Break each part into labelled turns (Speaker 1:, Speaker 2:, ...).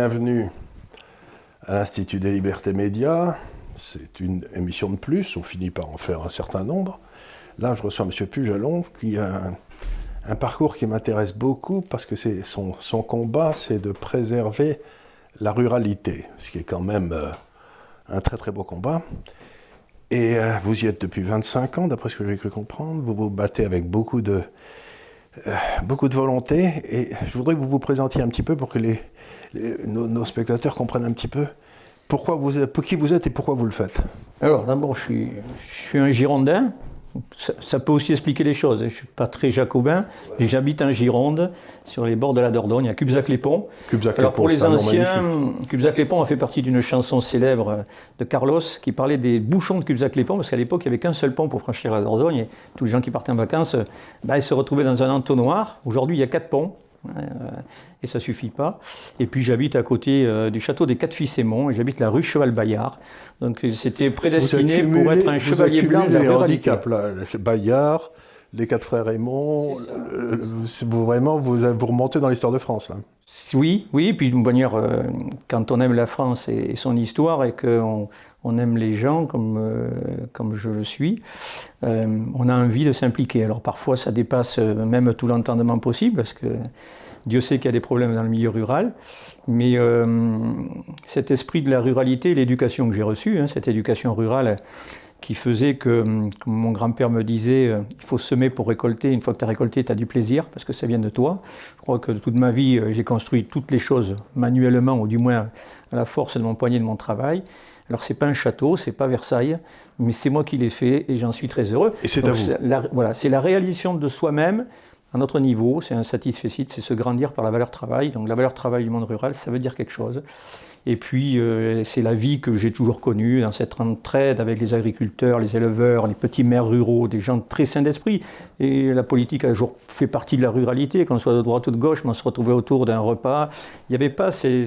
Speaker 1: bienvenue à l'Institut des libertés médias. C'est une émission de plus, on finit par en faire un certain nombre. Là, je reçois M. Pujalon qui a un, parcours qui m'intéresse beaucoup parce que son, son combat, c'est de préserver la ruralité, ce qui est quand même euh, un très très beau combat. Et euh, vous y êtes depuis 25 ans, d'après ce que j'ai cru comprendre. Vous vous battez avec beaucoup de, euh, beaucoup de volonté. Et je voudrais que vous vous présentiez un petit peu pour que les, nos, spectateurs comprennent un petit peu pourquoi vous pour qui vous êtes et pourquoi vous le faites.
Speaker 2: Alors d'abord, je suis, je suis un Girondin, ça, peut aussi expliquer les choses. Je ne suis pas très jacobin, mais j'habite en Gironde, sur les bords de la Dordogne, à Cubzac-les-Ponts. Alors pour les anciens, Cubzac-les-Ponts a fait partie d'une chanson célèbre de Carlos qui parlait des bouchons de Cubzac-les-Ponts, parce qu'à l'époque, il n'y avait qu'un seul pont pour franchir la Dordogne, et tous les gens qui partaient en vacances, bah, ils se retrouvaient dans un entonnoir. Aujourd'hui, il y a quatre ponts. Euh, et ça suffit pas. Et puis j'habite à côté euh, du château des Quatre Fils Aimont et j'habite la rue Cheval-Bayard. Donc c'était prédestiné pour être un chevalier blanc de la
Speaker 1: les handicaps, là, Bayard, les quatre frères Aymon, vous, vraiment vous, vous remontez dans l'histoire de France là.
Speaker 2: Oui, oui, puis d'une manière, euh, quand on aime la France et, son histoire et qu'on on aime les gens comme, comme je le suis, on a envie de s'impliquer. Alors parfois ça dépasse même tout l'entendement possible parce que Dieu sait qu'il y a des problèmes dans le milieu rural, mais euh, cet esprit de la ruralité, l'éducation que j'ai reçue, hein, cette éducation rurale qui faisait que, comme mon grand-père me disait, euh, il faut semer pour récolter, une fois que tu as récolté, tu as du plaisir, parce que ça vient de toi. Je crois que toute ma vie, euh, j'ai construit toutes les choses manuellement, ou du moins à la force de mon poignet de mon travail. Alors c'est pas un château, c'est pas Versailles, mais c'est moi qui l'ai fait et j'en suis très heureux.
Speaker 1: Et c'est à vous.
Speaker 2: voilà, c'est la réalisation de soi-même à notre niveau, c'est un satisfait c'est se grandir par la valeur travail. Donc la valeur travail du monde rural, ça veut dire quelque chose. Et puis, euh, c'est la vie que j'ai toujours connue, dans cette entraide avec les agriculteurs, les éleveurs, les petits maires ruraux, des gens très sains d'esprit. Et la politique a toujours fait partie de la ruralité, qu'on soit de droite ou de gauche, mais on se retrouvait autour d'un repas. Il n'y avait pas ces,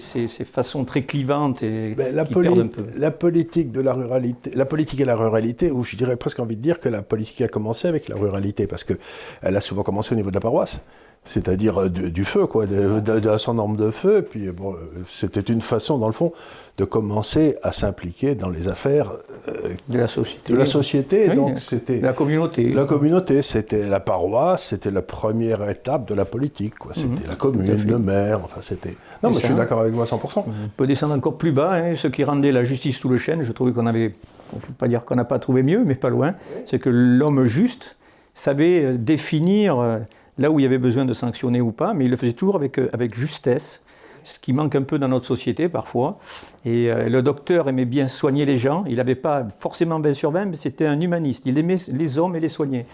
Speaker 2: façons très clivantes et
Speaker 1: ben, la,
Speaker 2: qui perdent un peu.
Speaker 1: la politique de la ruralité, la politique et la ruralité, ou je dirais presque envie de dire que la politique a commencé avec la ruralité, parce qu'elle a souvent commencé au niveau de la paroisse c'est-à-dire euh, du, feu, quoi, de, de, norme de feu. Et puis, bon, c'était une façon, dans le fond, de commencer à s'impliquer dans les affaires
Speaker 2: euh, de la société.
Speaker 1: De la société, donc c'était
Speaker 2: la communauté.
Speaker 1: La communauté, c'était la paroisse, c'était la première étape de la politique, quoi. Mhm. C'était la commune, le maire, enfin, c'était. Non, mais je suis d'accord avec à 100%. On
Speaker 2: peut descendre encore plus bas. Hein, ce qui rendait la justice sous le chêne, je trouvais qu'on avait, on ne peut pas dire qu'on n'a pas trouvé mieux, mais pas loin. C'est que l'homme juste savait euh, définir là où il y avait besoin de sanctionner ou pas, mais il le faisait toujours avec, euh, avec justesse, ce qui manque un peu dans notre société parfois. Et euh, le docteur aimait bien soigner les gens, il n'avait pas forcément 20 sur 20, mais c'était un humaniste, il aimait les hommes et les soigner.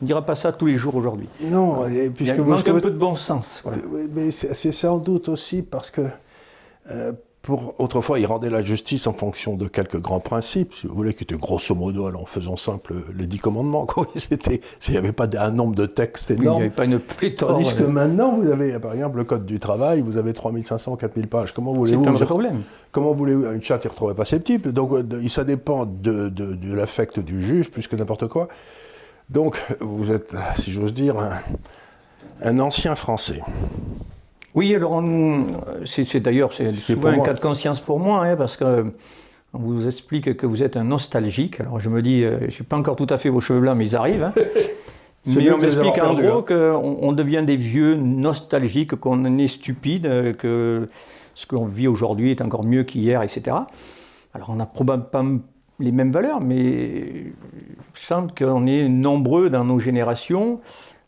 Speaker 2: On ne dira pas ça tous les jours aujourd'hui.
Speaker 1: Non, et puisque
Speaker 2: il manque un peu de bon sens.
Speaker 1: Mais c'est sans doute aussi parce que euh, autrefois, il rendait la justice en fonction de quelques grands principes, si vous voulez, qui étaient grosso modo, en faisant simple, les dix commandements. il n'y avait pas un nombre de textes énorme.
Speaker 2: il n'y avait pas une pléthore.
Speaker 1: Tandis que maintenant, vous avez, par exemple, le Code du travail, vous avez 3500, 4000 pages. Comment voulez-vous...
Speaker 2: C'est un problème.
Speaker 1: Comment voulez-vous... Une charte, il ne retrouvait pas ses types. Donc, ça dépend de, de, l'affect du juge, plus que n'importe quoi. Donc, vous êtes, si j'ose dire, un ancien Français.
Speaker 2: Oui, alors c'est d'ailleurs c'est souvent un cas de conscience pour moi, hein, parce que on vous explique que vous êtes un nostalgique. Alors je me dis, euh, je n'ai pas encore tout à fait vos cheveux blancs, mais ils arrivent. Hein. mais on m'explique en gros hein. qu'on on devient des vieux nostalgiques, qu'on est stupide, que ce qu'on vit aujourd'hui est encore mieux qu'hier, etc. Alors on n'a probablement pas les mêmes valeurs, mais je sens qu'on est nombreux dans nos générations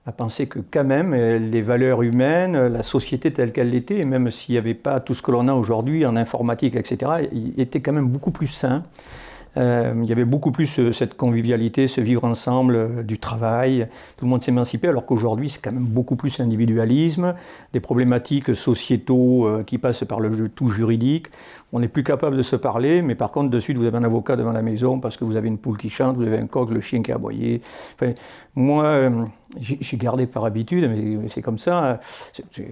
Speaker 2: à penser que quand même euh, les valeurs humaines, la société telle qu'elle l'était, même s'il n'y avait pas tout ce que l'on a aujourd'hui en informatique, etc., était quand même beaucoup plus sain. Euh, il y avait beaucoup plus euh, cette convivialité, ce vivre ensemble, euh, du travail, tout le monde s'émancipait, alors qu'aujourd'hui c'est quand même beaucoup plus l'individualisme, des problématiques sociétaux qui passent par le tout juridique. On n'est plus capable de se parler, mais par contre de suite vous avez un avocat devant la maison parce que vous avez une poule qui chante, vous avez un coq, le chien qui a aboyé. Enfin, moi, j'ai gardé par habitude, mais c'est comme ça,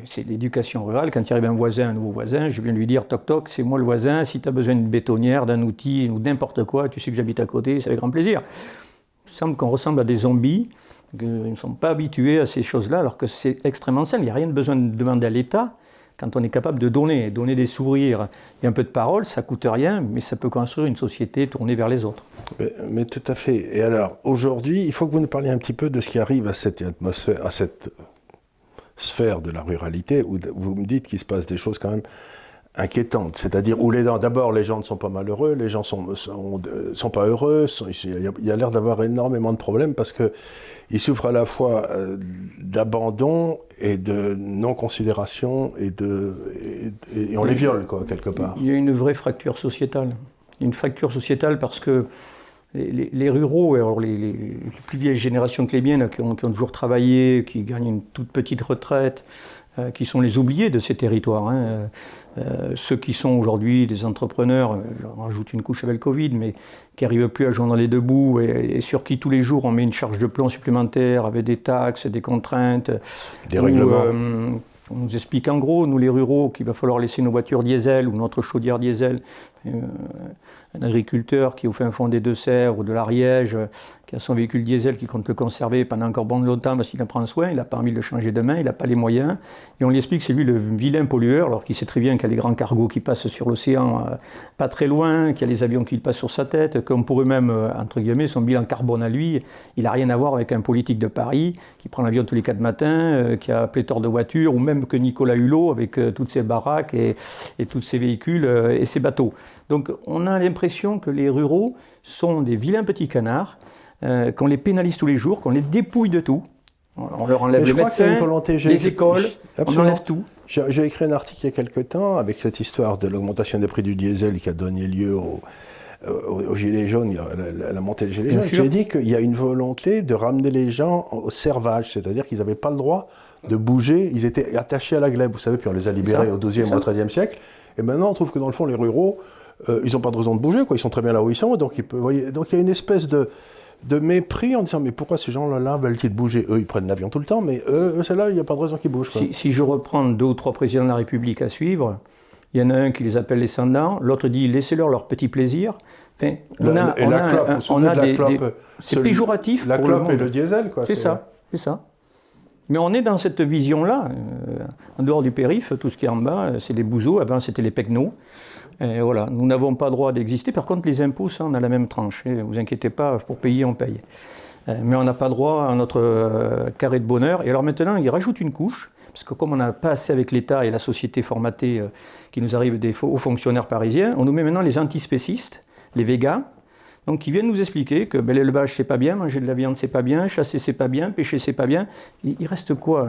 Speaker 2: c'est l'éducation rurale. Quand il arrive un voisin, un nouveau voisin, je viens lui dire toc toc, c'est moi le voisin, si tu as besoin d'une bétonnière, d'un outil ou n'importe quoi, tu sais que j'habite à côté, c'est avec grand plaisir. Il semble qu'on ressemble à des zombies, qu'ils ne sont pas habitués à ces choses-là, alors que c'est extrêmement simple. Il n'y a rien de besoin de demander à l'État. Quand on est capable de donner, donner des sourires et un peu de parole, ça coûte rien, mais ça peut construire une société tournée vers les autres.
Speaker 1: Mais, tout à fait. Et alors, aujourd'hui, il faut que vous nous parliez un petit peu de ce qui arrive à cette atmosphère, à cette sphère de la ruralité, où vous me dites qu'il se passe des choses quand même inquiétantes. C'est-à-dire où les d'abord les gens ne sont pas malheureux, les gens sont, sont, pas heureux, il y a, l'air d'avoir énormément de problèmes parce que ils souffrent à la fois euh, d'abandon et de non-considération et, on les viole, quoi, quelque part.
Speaker 2: Il y a une vraie fracture sociétale. Une fracture sociétale parce que les, ruraux, alors les, plus vieilles générations que les miennes, qui ont, toujours travaillé, qui gagnent une toute petite retraite, qui sont les oubliés de ces territoires. Hein. Euh, ceux qui sont aujourd'hui des entrepreneurs, euh, j'en rajoute une couche avec le Covid, mais qui n'arrivent plus à joindre les deux bouts et, sur qui tous les jours on met une charge de plomb supplémentaire avec des taxes, des contraintes.
Speaker 1: Des règlements.
Speaker 2: on nous explique en gros, nous les ruraux, qu'il va falloir laisser nos voitures diesel ou notre chaudière diesel un agriculteur qui, au fin fond des Deux-Sèvres ou de l'Ariège, qui a son véhicule diesel qui compte le conserver pendant encore bon longtemps parce qu'il en prend soin, il n'a pas envie de le changer demain, il n'a pas les moyens. Et on lui explique que c'est lui le vilain pollueur, alors qu'il sait très bien qu'il y a les grands cargos qui passent sur l'océan euh, pas très loin, qu'il y a les avions qui passent sur sa tête, qu'on pourrait même, euh, entre guillemets, son bilan carbone à lui, il n'a rien à voir avec un politique de Paris qui prend l'avion tous les quatre matins, euh, qui a pléthore de voitures, ou même que Nicolas Hulot avec toutes ses baraques et, et tous ses véhicules et ses bateaux. Donc on a l'impression que les ruraux sont des vilains petits canards, euh, qu'on les pénalise tous les jours, qu'on les dépouille de tout. On leur enlève les médecins, les écoles, on enlève tout.
Speaker 1: J'ai écrit un article il y a quelque temps avec cette histoire de l'augmentation des prix du diesel qui a donné lieu au, au, gilet jaune, la, la, montée des gilets jaunes. J'ai dit qu'il y a une volonté de ramener les gens au servage, c'est-à-dire qu'ils n'avaient pas le droit de bouger, ils étaient attachés à la glèbe, vous savez, puis on les a libérés au XIIe ou au XIIIe siècle. Et maintenant, on trouve que dans le fond, les ruraux, euh, ils n'ont pas de raison de bouger, quoi. ils sont très bien là où ils sont. Donc, donc il y a une espèce de, de mépris en disant mais pourquoi ces gens-là veulent-ils bouger? Eux, ils prennent l'avion tout le temps, mais eux, ceux-là, il n'y a pas de raison qu'ils bougent.
Speaker 2: Si, je reprends deux ou trois présidents de la République à suivre, il y en a un qui les appelle les sans l'autre dit laissez-leur leur petit plaisir.
Speaker 1: Enfin, on a, et la clope, on a des,
Speaker 2: c'est péjoratif.
Speaker 1: La clope et le diesel, quoi.
Speaker 2: C'est ça, c'est ça. Mais on est dans cette vision-là. Euh, en dehors du périph', tout ce qui est en bas, c'est les bouseaux. Avant, c'était les pecnos. Et voilà, nous n'avons pas droit d'exister. Par contre, les impôts, ça, on a la même tranche. Ne vous inquiétez pas, pour payer, on paye. Euh, mais on n'a pas droit à notre euh, carré de bonheur. Et alors maintenant, il rajoute une couche, parce que comme on n'a pas assez avec l'État et la société formatée euh, qui nous arrive des hauts fonctionnaires parisiens, on nous met maintenant les antispécistes, les végas, donc qui viennent nous expliquer que ben, l'élevage c'est pas bien, manger de la viande c'est pas bien, chasser c'est pas bien, pêcher c'est pas bien. Il, reste quoi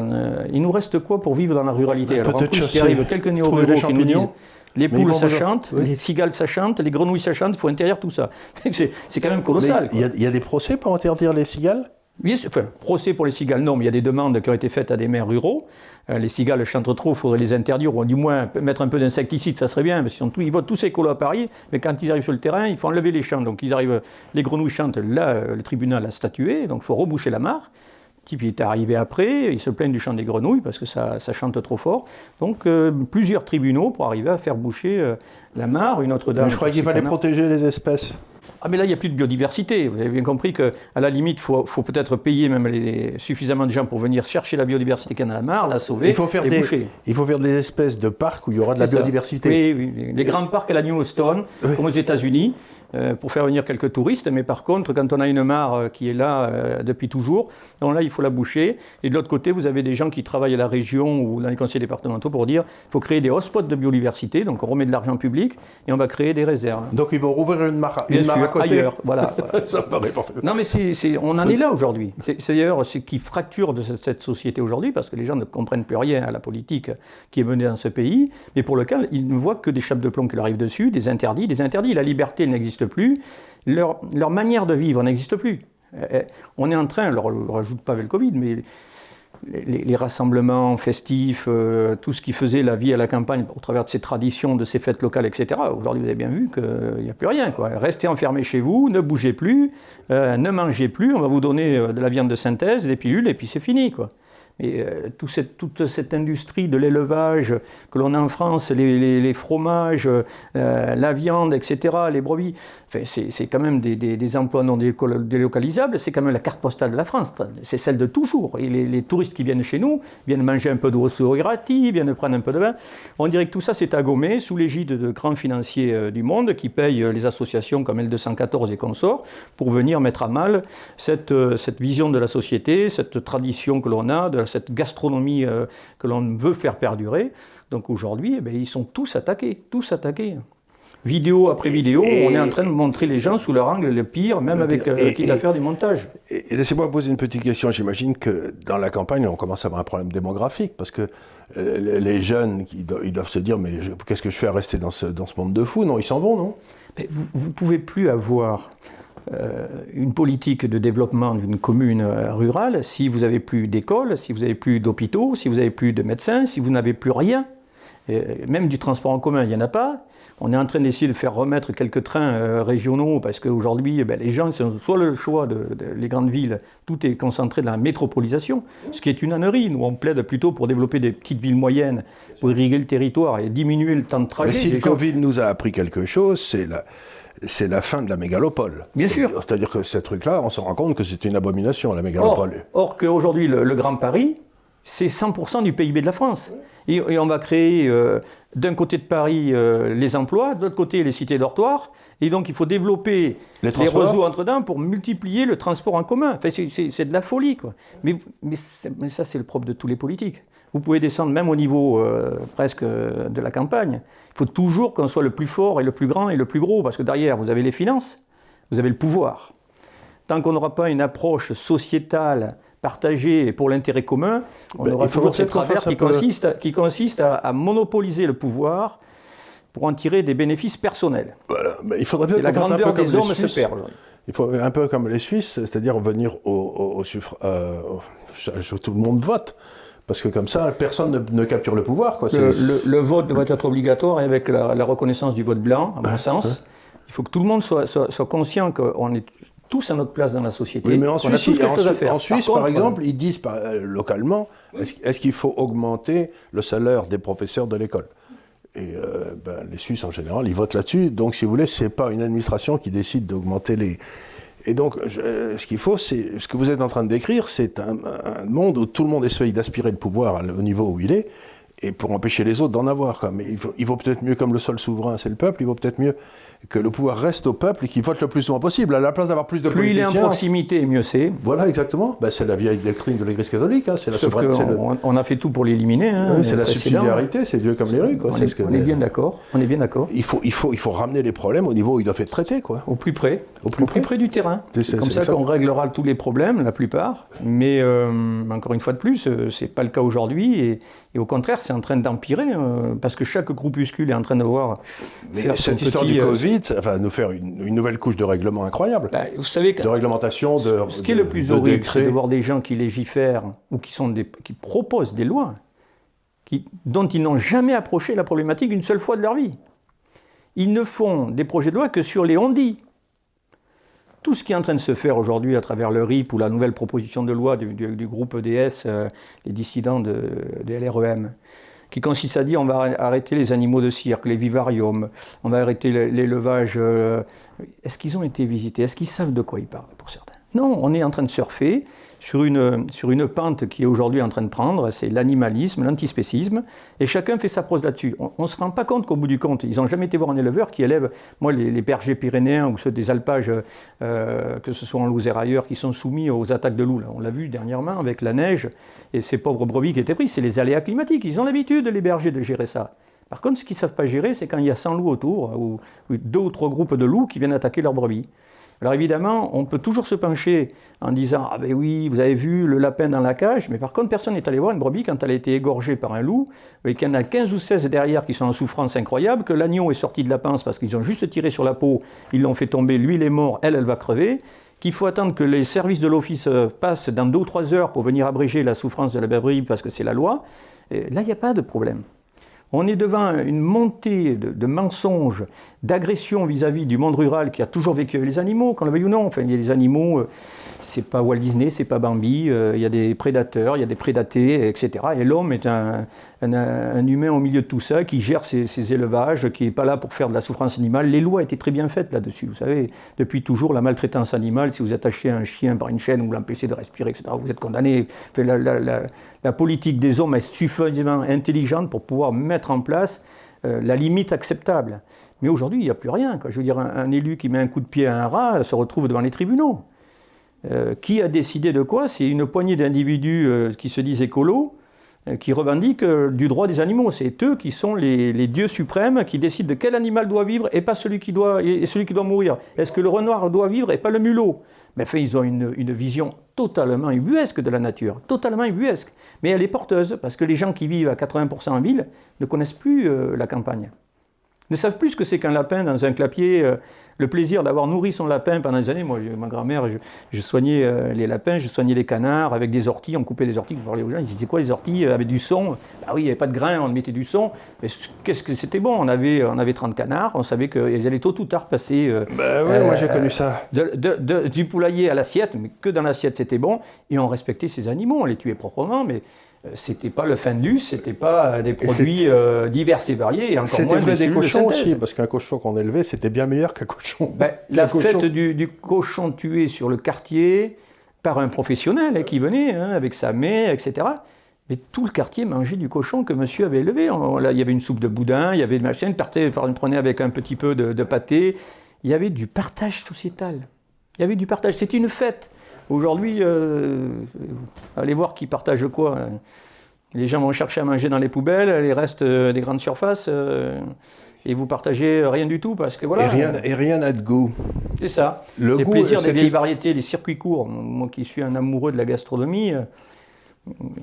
Speaker 2: Il nous reste quoi pour vivre dans la ruralité?
Speaker 1: Alors en plus,
Speaker 2: il arrive quelques néo-ruraux qui nous disent les poules, ça chante, les cigales, ça chante, les grenouilles, ça chante, il faut interdire tout ça. c'est quand même colossal.
Speaker 1: Il y, a des procès pour interdire les cigales?
Speaker 2: Oui, enfin, procès pour les cigales, non, mais il y a des demandes qui ont été faites à des maires ruraux. Euh, les cigales chantent trop, il faudrait les interdire, ou du moins mettre un peu d'insecticide, ça serait bien, parce qu'ils votent tous écolos à Paris, mais quand ils arrivent sur le terrain, il faut enlever les champs. Donc ils arrivent, les grenouilles chantent, là, euh, le tribunal a statué, donc il faut reboucher la mare type est arrivé après, il se plaignent du chant des grenouilles parce que ça, chante trop fort. Donc euh, plusieurs tribunaux pour arriver à faire boucher euh, la mare, une autre dame.
Speaker 1: je crois qu'il fallait protéger les espèces.
Speaker 2: Ah mais là, il n'y a plus de biodiversité. Vous avez bien compris qu'à la limite, il faut, peut-être payer même suffisamment de gens pour venir chercher la biodiversité qu'il y a dans la mare, la sauver il faut faire des,
Speaker 1: Il faut faire des espèces de parcs où il y aura de la biodiversité.
Speaker 2: Oui, oui, les grands parcs à la Yellowstone, comme aux États-Unis, pour faire venir quelques touristes. Mais par contre, quand on a une mare euh, qui est là euh, depuis toujours, donc là, il faut la boucher. Et de l'autre côté, vous avez des gens qui travaillent à la région ou dans les conseils départementaux pour dire qu'il faut créer des hotspots de biodiversité. Donc on remet de l'argent public et on va créer des réserves.
Speaker 1: Donc ils vont rouvrir une mare, une
Speaker 2: mare à côté. ailleurs. Voilà.
Speaker 1: Ça paraît parfait.
Speaker 2: Non, mais on en est là aujourd'hui. C'est d'ailleurs ce qui fracture de cette, société aujourd'hui parce que les gens ne comprennent plus rien à la politique qui est menée dans ce pays, mais pour lequel ils ne voient que des chapes de plomb qui leur arrivent dessus, des interdits, des interdits. La liberté n'existe plus, leur, manière de vivre n'existe plus. Eh, eh, on est en train, alors ne rajoute pas avec le Covid, mais les, rassemblements festifs, euh, tout ce qui faisait la vie à la campagne au travers de ces traditions, de ces fêtes locales, etc. Aujourd'hui, vous avez bien vu qu'il n'y a plus rien. Quoi. Restez enfermés chez vous, ne bougez plus, euh, ne mangez plus, on va vous donner euh, de la viande de synthèse, des pilules, et puis c'est fini. Quoi. Et euh, toute cette industrie de l'élevage que l'on a en France, les, fromages, euh, la viande, etc., les brebis, c'est quand même des, emplois non délocalisables, c'est quand même la carte postale de la France, c'est celle de toujours. Et les, touristes qui viennent chez nous viennent manger un peu de rosso viennent prendre un peu de vin. On dirait que tout ça c'est agommé sous l'égide de grands financiers euh, du monde qui payent les associations comme L214 et consorts pour venir mettre à mal cette, cette vision de la société, cette tradition que l'on a, de cette gastronomie euh, que l'on veut faire perdurer. Donc aujourd'hui, eh ils sont tous attaqués, tous attaqués. Vidéo après vidéo, on est en train de montrer les gens sous leur angle le pire, même avec euh, quitte à faire du montage.
Speaker 1: Et, laissez-moi poser une petite question. J'imagine que dans la campagne, on commence à avoir un problème démographique, parce que euh, les jeunes, ils doivent, se dire, mais qu'est-ce que je fais à rester dans ce, dans ce monde de fous? Non, ils s'en vont, non?
Speaker 2: Vous ne pouvez plus avoir euh, une politique de développement d'une commune euh, rurale si vous n'avez plus d'écoles, si vous n'avez plus d'hôpitaux, si vous n'avez plus de médecins, si vous n'avez plus rien. même du transport en commun, il n'y en a pas. On est en train d'essayer de faire remettre quelques trains euh, régionaux parce qu'aujourd'hui, eh ben, les gens, c'est soit le choix de, les grandes villes, tout est concentré dans la métropolisation, ce qui est une ânerie. Nous, on plaide plutôt pour développer des petites villes moyennes, pour irriguer le territoire et diminuer le temps de trajet. Mais
Speaker 1: si le Covid nous a appris quelque chose, c'est la c'est la fin de la mégalopole.
Speaker 2: Bien sûr.
Speaker 1: C'est-à-dire que ce truc-là, on se rend compte que c'est une abomination, la mégalopole.
Speaker 2: Or, or qu'aujourd'hui, le, Grand Paris, c'est 100% du PIB de la France. Et, on va créer euh, d'un côté de Paris euh, les emplois, de l'autre côté les cités dortoirs. Et donc il faut développer les, réseaux entre-dedans pour multiplier le transport en commun. c'est de la folie. Quoi. Mais, mais ça, c'est le propre de tous les politiques. Vous pouvez descendre même au niveau euh, presque de la campagne. Il faut toujours qu'on soit le plus fort et le plus grand et le plus gros, parce que derrière, vous avez les finances, vous avez le pouvoir. Tant qu'on n'aura pas une approche sociétale partagée pour l'intérêt commun, on ben, aura toujours cette travers qui, consiste, qui consiste à, monopoliser le pouvoir pour en tirer des bénéfices personnels.
Speaker 1: Voilà. Mais il faudrait bien la grandeur des hommes se perd Il faut un peu comme les Suisses, c'est-à-dire venir au, au, euh, tout le monde vote. Parce que comme ça, personne ne, capture le pouvoir. Quoi.
Speaker 2: Le, vote doit être obligatoire et avec la, reconnaissance du vote blanc, à mon sens. Il faut que tout le monde soit, soit, conscient qu'on est tous à notre place dans la société.
Speaker 1: Oui, mais en Suisse, en, Suisse par, exemple, ils disent euh, localement est-ce qu'il faut augmenter le salaire des professeurs de l'école? Et euh, ben, les Suisses en général, ils votent là-dessus. Donc, si vous voulez, ce n'est pas une administration qui décide d'augmenter les, et donc, ce qu'il faut, c'est ce que vous êtes en train de décrire, c'est un, monde où tout le monde essaye d'aspirer le pouvoir au niveau où il est, et pour empêcher les autres d'en avoir. Il vaut, peut-être mieux, comme le seul souverain, c'est le peuple, il vaut peut-être mieux que le pouvoir reste au peuple et qu'il vote le plus souvent possible, à la place d'avoir plus de
Speaker 2: plus
Speaker 1: politiciens.
Speaker 2: Plus il est en proximité, mieux c'est.
Speaker 1: Voilà, exactement. Ben, c'est la vieille doctrine de l'Église catholique. Hein. C'est la
Speaker 2: souveraineté. On, a fait tout pour l'éliminer. Hein,
Speaker 1: c'est la subsidiarité, c'est vieux comme les rues. Quoi.
Speaker 2: On, est, on est, bien d'accord. On est bien d'accord.
Speaker 1: Il faut, il, faut, il faut ramener les problèmes au niveau où ils doivent être traités. Quoi.
Speaker 2: Au plus près. Au plus, près. du terrain. C'est comme ça, qu'on réglera tous les problèmes, la plupart. Mais euh, encore une fois de plus, euh, c'est pas le cas aujourd'hui. Et, et, au contraire, c'est en train d'empirer. Euh, parce que chaque groupuscule est en train de voir.
Speaker 1: Mais cette histoire du Covid, ça va nous faire une, nouvelle couche de règlement incroyable.
Speaker 2: Bah, vous savez
Speaker 1: de réglementation, de
Speaker 2: Ce qui est le plus horrible, c'est de voir des gens qui légifèrent ou qui, sont des, qui proposent des lois qui, dont ils n'ont jamais approché la problématique une seule fois de leur vie. Ils ne font des projets de loi que sur les on-dit. Tout ce qui est en train de se faire aujourd'hui à travers le RIP ou la nouvelle proposition de loi du, groupe EDS, euh, les dissidents de, de LREM, qui consiste à dire on va arrêter les animaux de cirque, les vivariums, on va arrêter l'élevage. Euh, est-ce qu'ils ont été visités? Est-ce qu'ils savent de quoi ils parlent pour certains? Non, on est en train de surfer sur une, sur une pente qui est aujourd'hui en train de prendre, c'est l'animalisme, l'antispécisme, et chacun fait sa prose là-dessus. On ne se rend pas compte qu'au bout du compte, ils n'ont jamais été voir un éleveur qui élève, moi, les, bergers pyrénéens ou ceux des alpages, euh, que ce soit en Lozère ailleurs, qui sont soumis aux attaques de loups. On l'a vu dernièrement avec la neige et ces pauvres brebis qui étaient pris, c'est les aléas climatiques. Ils ont l'habitude, les bergers, de gérer ça. Par contre, ce qu'ils ne savent pas gérer, c'est quand il y a 100 loups autour, ou deux ou trois groupes de loups qui viennent attaquer leurs brebis. Alors évidemment, on peut toujours se pencher en disant Ah ben oui, vous avez vu le lapin dans la cage, mais par contre, personne n'est allé voir une brebis quand elle a été égorgée par un loup, et qu'il y en a 15 ou 16 derrière qui sont en souffrance incroyable, que l'agneau est sorti de la pince parce qu'ils ont juste tiré sur la peau, ils l'ont fait tomber, lui il est mort, elle, elle va crever, qu'il faut attendre que les services de l'office euh, passent dans 2 ou 3 heures pour venir abréger la souffrance de la brebis parce que c'est la loi. là, il n'y a pas de problème. On est devant une montée de, mensonges, d'agressions vis-à-vis du monde rural qui a toujours vécu avec les animaux, qu'on le veuille ou non. Enfin, il y a des animaux, euh, c'est pas Walt Disney, c'est pas Bambi, euh, il y a des prédateurs, il y a des prédatés, etc. Et l'homme est un, humain au milieu de tout ça, qui gère ses, élevages, qui n'est pas là pour faire de la souffrance animale. Les lois étaient très bien faites là-dessus. Vous savez, depuis toujours, la maltraitance animale, si vous attachez un chien par une chaîne ou l'empêchez de respirer, etc., vous êtes condamné. La, politique des hommes est suffisamment intelligente pour pouvoir mettre en place euh, la limite acceptable. Mais aujourd'hui, il n'y a plus rien. Je veux dire, un, élu qui met un coup de pied à un rat se retrouve devant les tribunaux. Euh, qui a décidé de quoi? C'est une poignée d'individus euh, qui se disent écolos, euh, qui revendiquent du droit des animaux. C'est eux qui sont les, dieux suprêmes qui décident de quel animal doit vivre et pas celui qui doit, mourir. Est-ce que le renard doit vivre et pas le mulot? Mais enfin, ils ont une, une, vision totalement ubuesque de la nature, totalement ubuesque. Mais elle est porteuse, parce que les gens qui vivent à 80% en ville ne connaissent plus la campagne ne savent plus ce que c'est qu'un lapin dans un clapier, euh, le plaisir d'avoir nourri son lapin pendant des années. Moi, ma grand-mère, je, soignais euh, les lapins, je soignais les canards avec des orties, on coupait les orties, on parlait aux gens, ils disaient quoi les orties euh, avec du son? Bah oui, il n'y avait pas de grains, on mettait du son. Mais qu'est-ce que c'était bon? On avait, on avait 30 canards, on savait qu'ils allaient tôt ou tard passer.
Speaker 1: bah oui, moi j'ai connu ça.
Speaker 2: du poulailler à l'assiette, mais que dans l'assiette c'était bon, et on respectait ces animaux, on les tuait proprement, mais c'était pas le Findus, c'était pas des produits euh, divers et variés.
Speaker 1: C'était vrai des cochons aussi, parce qu'un cochon qu'on élevait, c'était bien meilleur qu'un cochon.
Speaker 2: Ben, la fête du, cochon tué sur le quartier par un professionnel hein, qui venait hein, avec sa mère, etc. Mais tout le quartier mangeait du cochon que monsieur avait élevé. là, il y avait une soupe de boudin, il y avait une machine, on prenait avec un petit peu de, de pâté. Il y avait du partage sociétal. Il y avait du partage. C'était une fête. Aujourd'hui, euh, allez voir qui partage quoi. Les gens vont chercher à manger dans les poubelles, les restes euh, des grandes surfaces, euh, et vous partagez rien du tout parce que voilà.
Speaker 1: Et rien, et rien n'a de goût.
Speaker 2: C'est ça. Le les plaisirs des vieilles variétés, les circuits courts. Moi qui suis un amoureux de la gastronomie,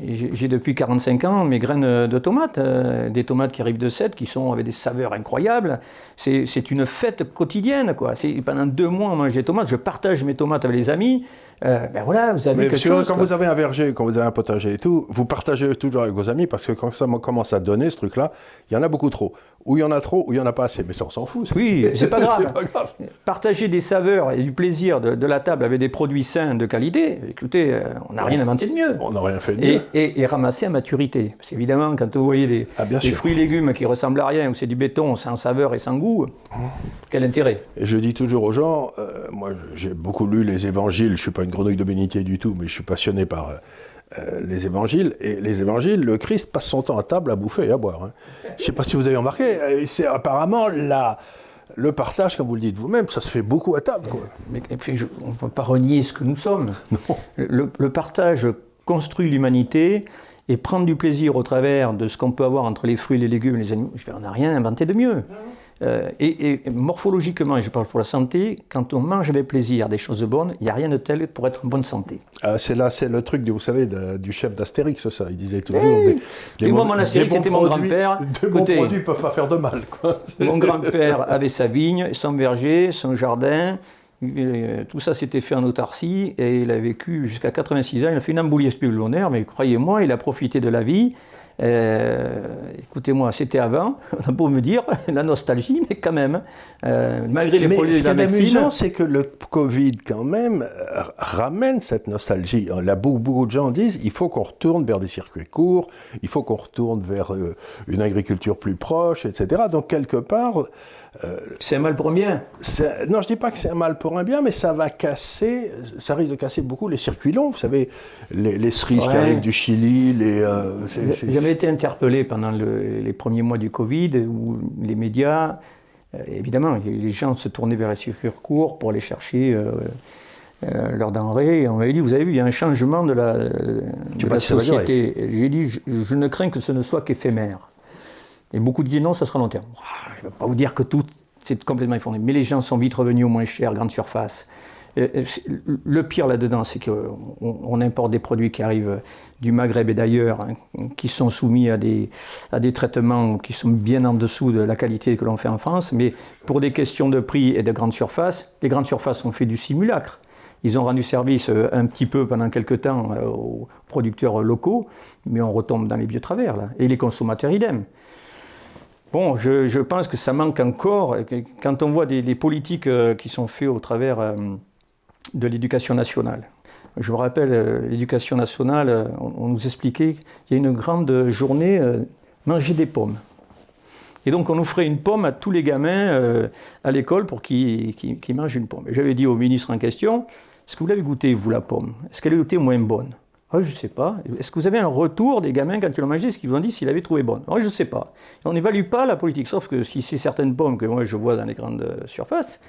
Speaker 2: j'ai depuis 45 ans mes graines de tomates, des tomates qui arrivent de Sète, qui sont avec des saveurs incroyables. C'est une fête quotidienne, quoi. Pendant deux mois, on mange des tomates. Je partage mes tomates avec les amis. Euh, ben voilà, vous avez quelque chose.
Speaker 1: Quand vous avez un verger, quand vous avez un potager et tout, vous partagez toujours avec vos amis parce que quand ça commence à donner ce truc-là, il y en a beaucoup trop. Ou il y en a trop, ou il y en a pas assez. Mais ça, on s'en fout.
Speaker 2: Oui, c'est pas, grave. pas grave. Partager des saveurs et du plaisir de, la table avec des produits sains de qualité, écoutez, euh, on n'a rien inventé de mieux.
Speaker 1: On n'a rien fait de
Speaker 2: mieux. Et, ramasser à maturité. Parce qu'évidemment, quand vous voyez des, ah, des fruits et légumes qui ressemblent à rien, ou c'est du béton sans saveur et sans goût, quel intérêt?
Speaker 1: Et je dis toujours aux gens, euh, moi j'ai beaucoup lu les évangiles, je suis pas une grenouille de bénitier du tout, mais je suis passionné par euh, les évangiles. Et les évangiles, le Christ passe son temps à table à bouffer et à boire. Hein. Je ne sais pas si vous avez remarqué, euh, c'est apparemment la, le partage, comme vous le dites vous-même, ça se fait beaucoup à table. Quoi.
Speaker 2: Mais, on ne peut pas renier ce que nous sommes. Le, le, partage construit l'humanité et prendre du plaisir au travers de ce qu'on peut avoir entre les fruits, les légumes, les animaux. On n'a rien inventé de mieux. Euh, et, morphologiquement, et je parle pour la santé, quand on mange avec plaisir des choses bonnes, il n'y a rien de tel pour être en bonne santé.
Speaker 1: Ah, c'est là, c'est le truc, vous savez, du chef d'Astérix, ça. Il disait toujours
Speaker 2: des, des, moi, mon Astérix, c'était mon grand-père.
Speaker 1: De bons produits ne peuvent pas faire de mal. Quoi.
Speaker 2: Mon grand-père avait sa vigne, son verger, son jardin. Euh, tout ça s'était fait en autarcie et il a vécu jusqu'à 86 ans. Il a fait une emboliesse pulmonaire, mais croyez-moi, il a profité de la vie. Euh, écoutez-moi, c'était avant, on a beau me dire, la nostalgie, mais quand même, euh, malgré les problèmes de la médecine...
Speaker 1: Ce qui est amusant, c'est que le Covid, quand même, ramène cette nostalgie. Là, beaucoup, beaucoup de gens disent, il faut qu'on retourne vers des circuits courts, il faut qu'on retourne vers une agriculture plus proche, etc. Donc, quelque part...
Speaker 2: c'est un mal pour un bien.
Speaker 1: Non, je ne dis pas que c'est un mal pour un bien, mais ça va casser, ça risque de casser beaucoup les circuits longs. Vous savez, les, cerises qui arrivent du Chili, les
Speaker 2: été interpellé pendant les premiers mois du Covid où les médias, euh, évidemment, les gens se tournaient vers les circuits courts pour aller chercher euh, euh, leurs denrées. Et on m'avait dit, vous avez vu, il y a un changement de la, la société. J'ai dit, je, ne crains que ce ne soit qu'éphémère. Et beaucoup disaient, non, ça sera long terme. Je ne vais pas vous dire que tout, c'est complètement effondré. Mais les gens sont vite revenus au moins cher, grande surface. Le pire là-dedans, c'est qu'on importe des produits qui arrivent du Maghreb et d'ailleurs, hein, qui sont soumis à des, à des traitements qui sont bien en dessous de la qualité que l'on fait en France. Mais pour des questions de prix et de grandes surfaces, les grandes surfaces ont fait du simulacre. Ils ont rendu service euh, un petit peu pendant quelques temps euh, aux producteurs locaux, mais on retombe dans les vieux travers là. Et les consommateurs idem. Bon, je, pense que ça manque encore. Quand on voit des, politiques euh, qui sont faites au travers euh, de l'éducation nationale. Je me rappelle, euh, l'éducation nationale, on, nous expliquait qu'il y a une grande journée manger des pommes. Et donc on offrait une pomme à tous les gamins à l'école pour qu'ils mangent une pomme. J'avais dit au ministre en question, est-ce que vous l'avez goûté, vous, la pomme? Est-ce qu'elle est goûtée moins bonne? Ah, je ne sais pas. Est-ce que vous avez un retour des gamins quand ils l'ont mangé? Est-ce qu'ils vous ont dit s'ils l'avaient trouvé bonne ah, Je ne sais pas. On n'évalue pas la politique, sauf que si c'est certaines pommes que moi je vois dans les grandes euh, surfaces,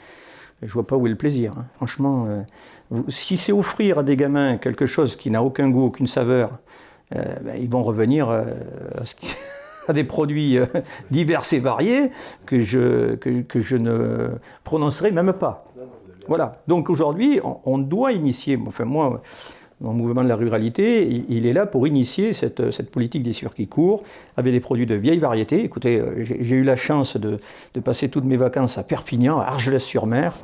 Speaker 2: je ne vois pas où est le plaisir. Hein. Franchement, euh, si c'est offrir à des gamins quelque chose qui n'a aucun goût, aucune saveur, euh, ben, ils vont revenir à, des produits divers et variés que je, que, je ne prononcerai même pas. Voilà. Donc aujourd'hui, on, on, doit initier, enfin moi, le mouvement de la ruralité, il, est là pour initier cette, cette, politique des circuits courts avec des produits de vieille variété. Écoutez, euh, j'ai eu la chance de, de, passer toutes mes vacances à Perpignan, à Argelès-sur-Mer,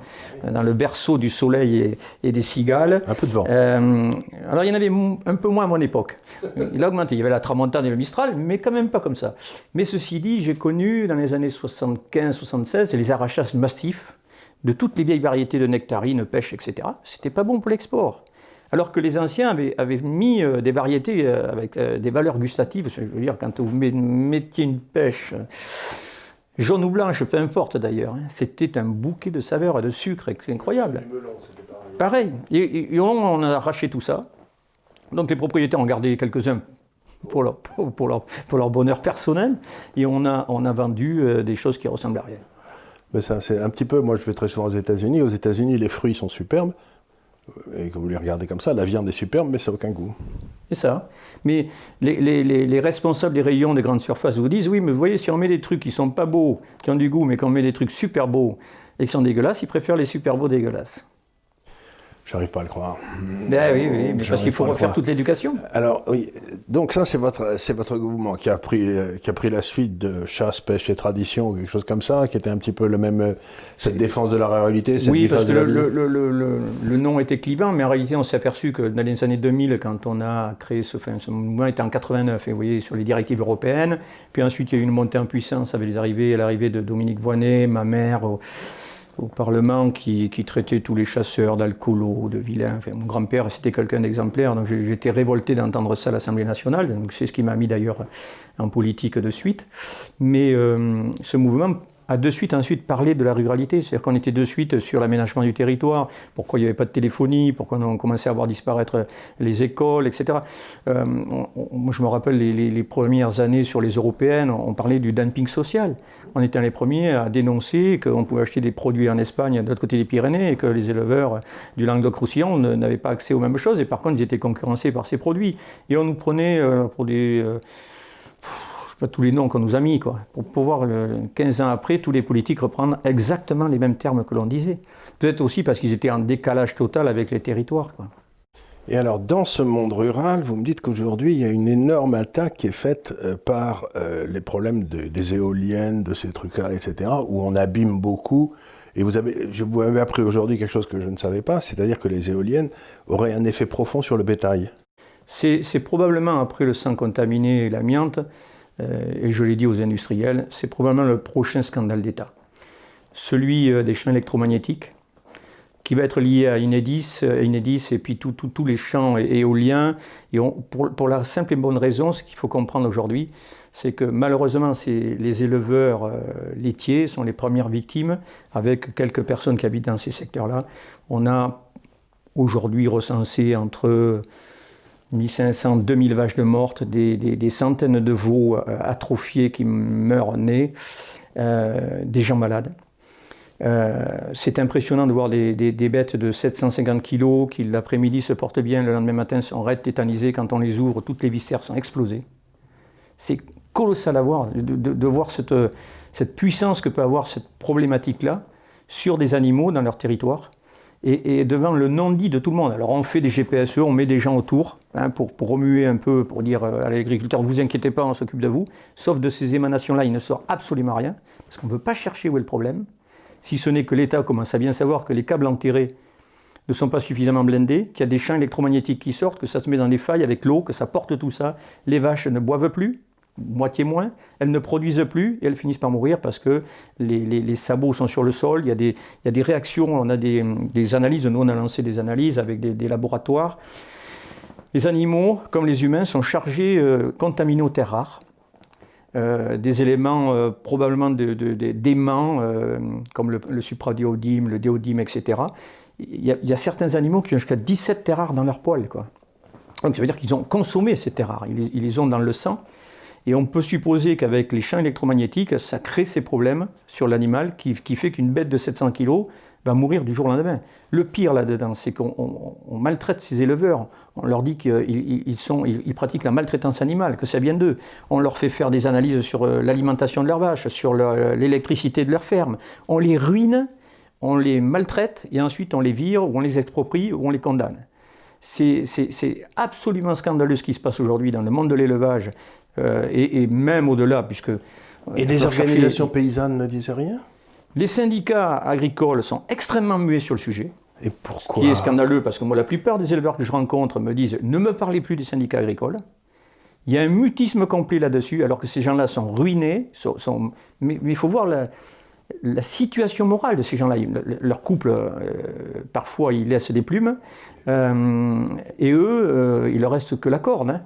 Speaker 2: euh, dans le berceau du soleil et, des cigales.
Speaker 1: Un peu de vent.
Speaker 2: Euh, alors il y en avait un peu moins à mon époque. Il a augmenté. Il y avait la tramontane et le mistral, mais quand même pas comme ça. Mais ceci dit, j'ai connu dans les années 75-76 les arrachasses massifs de toutes les vieilles variétés de nectarines, pêche, etc. C'était pas bon pour l'export. Alors que les anciens avaient, mis euh, des variétés euh, avec euh, des valeurs gustatives. Je veux dire, quand vous mettiez une pêche jaune ou blanche, peu importe d'ailleurs, hein, c'était un bouquet de saveurs et de sucre incroyable. pareil. Et, on a arraché tout ça. Donc les propriétaires ont gardé quelques-uns pour leur, pour, leur, bonheur personnel, et on a, on a vendu des choses qui ressemblent à rien.
Speaker 1: Mais ça, c'est un petit peu, moi je vais très souvent aux États-Unis. Aux États-Unis, les fruits sont superbes, et quand vous les regardez comme ça, la viande est superbe, mais ça n'a aucun goût.
Speaker 2: C'est ça. Mais les, responsables des rayons des grandes surfaces vous disent oui, mais vous voyez, si on met des trucs qui sont pas beaux, qui ont du goût, mais qu'on met des trucs super beaux et qui sont dégueulasses, ils préfèrent les super beaux dégueulasses.
Speaker 1: J'arrive pas à le croire.
Speaker 2: Ben oui, oui, mais parce qu'il faut refaire toute l'éducation.
Speaker 1: Alors oui, donc ça c'est votre c'est votre mouvement qui a pris qui a pris la suite de chasse, pêche et tradition, quelque chose comme ça, qui était un petit peu le même cette défense de la réalité. Cette
Speaker 2: oui, parce que le, le, le, le, nom était clivant, mais en réalité on s'est aperçu que dans les années 2000, quand on a créé ce, enfin, ce mouvement était en 89, et vous voyez sur les directives européennes. Puis ensuite il y a eu une montée en puissance avec les arrivées, l'arrivée de Dominique Voinet, ma mère au Parlement qui, traitait tous les chasseurs d'alcoolos, de vilains. mon grand-père, c'était quelqu'un d'exemplaire, donc j'étais révolté d'entendre ça à l'Assemblée nationale. C'est ce qui m'a mis d'ailleurs en politique de suite. Mais euh, ce mouvement a de suite ensuite parlé de la ruralité, c'est-à-dire qu'on était de suite sur l'aménagement du territoire, pourquoi il n'y avait pas de téléphonie, pourquoi on commençait à voir disparaître les écoles, etc. Euh, moi je me rappelle les, premières années sur les européennes, on parlait du dumping social. On était les premiers à dénoncer qu'on pouvait acheter des produits en Espagne de l'autre côté des Pyrénées et que les éleveurs du Languedoc-Roussillon n'avaient pas accès aux mêmes choses et par contre ils étaient concurrencés par ces produits. Et on nous prenait euh, pour des... Pas tous les noms qu'on nous a mis, quoi, pour pouvoir, 15 ans après, tous les politiques reprendre exactement les mêmes termes que l'on disait. Peut-être aussi parce qu'ils étaient en décalage total avec les territoires. Quoi.
Speaker 1: Et alors, dans ce monde rural, vous me dites qu'aujourd'hui, il y a une énorme attaque qui est faite euh, par euh, les problèmes des éoliennes, de ces trucs-là, etc., où on abîme beaucoup. Et vous avez, je vous avez appris aujourd'hui quelque chose que je ne savais pas, c'est-à-dire que les éoliennes auraient un effet profond sur le bétail.
Speaker 2: C'est probablement, après le sang contaminé et l'amiante, et je l'ai dit aux industriels, c'est probablement le prochain scandale d'État. Celui euh, des champs électromagnétiques, qui va être lié à Inédis, euh, Inédis et puis tous les champs éoliens. Et pour, la simple et bonne raison, ce qu'il faut comprendre aujourd'hui, c'est que malheureusement, les éleveurs laitiers sont les premières victimes, avec quelques personnes qui habitent dans ces secteurs-là. On a aujourd'hui recensé entre 1500, 2000 vaches de mortes, des, centaines de veaux euh, atrophiés qui meurent nés, euh, des gens malades. Euh, c'est impressionnant de voir des, bêtes de 750 kg qui l'après-midi se portent bien, le lendemain matin sont raides tétanisées, quand on les ouvre, toutes les viscères sont explosées. C'est colossal à voir, de, voir cette, cette, puissance que peut avoir cette problématique-là sur des animaux dans leur territoire et, devant le non-dit de tout le monde. Alors on fait des GPSE, on met des gens autour hein, pour, remuer un peu, pour dire euh, à l'agriculteur, vous inquiétez pas, on s'occupe de vous. Sauf de ces émanations-là, il ne sort absolument rien, parce qu'on ne veut pas chercher où est le problème, si ce n'est que l'État commence à bien savoir que les câbles enterrés ne sont pas suffisamment blindés, qu'il y a des champs électromagnétiques qui sortent, que ça se met dans des failles avec l'eau, que ça porte tout ça, les vaches ne boivent plus, moitié moins, elles ne produisent plus et elles finissent par mourir parce que les, sabots sont sur le sol, il y a des, des réactions, on a des, analyses, nous on a lancé des analyses avec des, laboratoires. Les animaux, comme les humains, sont chargés euh, contaminaux terres rares. Euh, des éléments euh, probablement d'aimants, comme le, le supradiodime, le déodyme, etc. Il y, a, certains animaux qui ont jusqu'à 17 terres rares dans leur poil. Quoi. Donc ça veut dire qu'ils ont consommé ces terres rares, ils, les ont dans le sang. Et on peut supposer qu'avec les champs électromagnétiques, ça crée ces problèmes sur l'animal qui, fait qu'une bête de 700 kg va mourir du jour au lendemain. Le pire là-dedans, c'est qu'on maltraite ces éleveurs. On leur dit qu'ils ils pratiquent la maltraitance animale, que ça vient d'eux. On leur fait faire des analyses sur euh, l'alimentation de leurs vaches, sur l'électricité de leur ferme. On les ruine, on les maltraite et ensuite on les vire ou on les exproprie ou on les condamne. C'est absolument scandaleux ce qui se passe aujourd'hui dans le monde de l'élevage euh, et, même au-delà, puisque... Euh,
Speaker 1: et les organisations paysannes ne disent rien
Speaker 2: Les syndicats agricoles sont extrêmement muets sur le sujet.
Speaker 1: Et pourquoi
Speaker 2: Ce qui est scandaleux, parce que moi, la plupart des éleveurs que je rencontre me disent ne me parlez plus des syndicats agricoles. Il y a un mutisme complet là-dessus, alors que ces gens-là sont ruinés. Sont, Mais, il faut voir la, la, situation morale de ces gens-là. Leur couple, euh, parfois, ils laissent des plumes. et eux, il leur reste que la corne. Hein.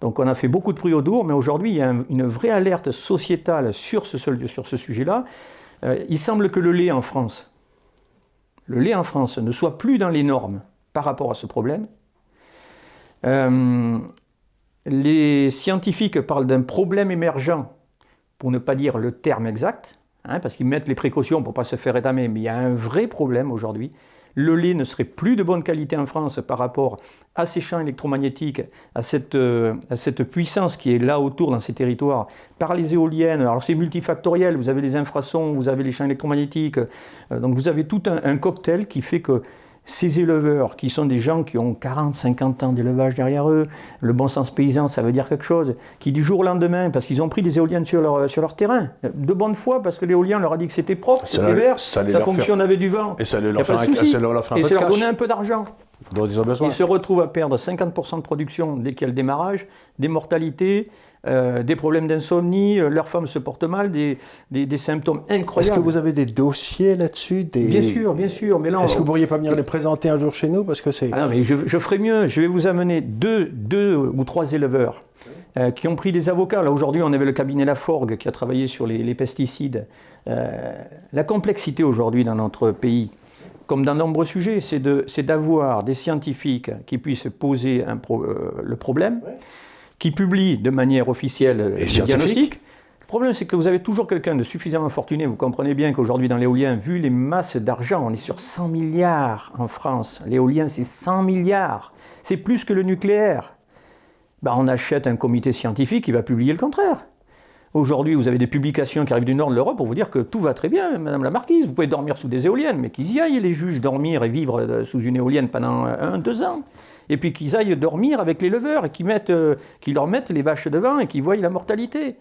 Speaker 2: Donc on a fait beaucoup de bruit autour, mais aujourd'hui il y a une vraie alerte sociétale sur ce, sur ce sujet-là. Euh, il semble que le lait en France, le lait en France ne soit plus dans les normes par rapport à ce problème. Euh, les scientifiques parlent d'un problème émergent, pour ne pas dire le terme exact, hein, parce qu'ils mettent les précautions pour ne pas se faire étamer, mais il y a un vrai problème aujourd'hui le lait ne serait plus de bonne qualité en France par rapport à ces champs électromagnétiques, à cette, euh, cette puissance qui est là autour dans ces territoires, par les éoliennes. Alors c'est multifactoriel, vous avez les infrasons, vous avez les champs électromagnétiques, euh, donc vous avez tout un cocktail qui fait que ces éleveurs, qui sont des gens qui ont 40, 50 ans d'élevage derrière eux, le bon sens paysan, ça veut dire quelque chose, qui du jour au lendemain, parce qu'ils ont pris des éoliennes sur leur, sur leur terrain, de bonne foi, parce que l'éolien leur a dit que c'était propre, c'était vert, ça, fonctionne avec du vent.
Speaker 1: Et ça leur,
Speaker 2: fait un,
Speaker 1: ça leur,
Speaker 2: un, et ça leur donnait un peu d'argent. Ils se retrouvent à perdre 50% de production dès qu'il y a le démarrage, des mortalités, euh, des problèmes d'insomnie, euh, leur femme se porte mal, des, des, symptômes incroyables.
Speaker 1: Est-ce que vous avez des dossiers là-dessus
Speaker 2: Bien sûr, bien sûr.
Speaker 1: Mais Est-ce que vous pourriez pas venir les présenter un jour chez nous parce que c'est.
Speaker 2: Ah non, mais je, je, ferai mieux. Je vais vous amener deux, deux ou trois éleveurs euh, qui ont pris des avocats. Là aujourd'hui, on avait le cabinet Laforgue qui a travaillé sur les, pesticides. la complexité aujourd'hui dans notre pays, comme dans de nombreux sujets, c'est d'avoir des scientifiques qui puissent poser un le problème qui publie de manière officielle
Speaker 1: les diagnostics.
Speaker 2: Le problème, c'est que vous avez toujours quelqu'un de suffisamment fortuné. Vous comprenez bien qu'aujourd'hui, dans l'éolien, vu les masses d'argent, on est sur 100 milliards en France. L'éolien, c'est 100 milliards. C'est plus que le nucléaire. Ben, on achète un comité scientifique qui va publier le contraire. Aujourd'hui, vous avez des publications qui arrivent du nord de l'Europe pour vous dire que tout va très bien, Madame la Marquise. Vous pouvez dormir sous des éoliennes, mais qu'ils y aillent, les juges, dormir et vivre euh, sous une éolienne pendant un, deux ans et puis qu'ils aillent dormir avec les leveurs et qu'ils euh, leur mettent les vaches devant et qu'ils voient la mortalité.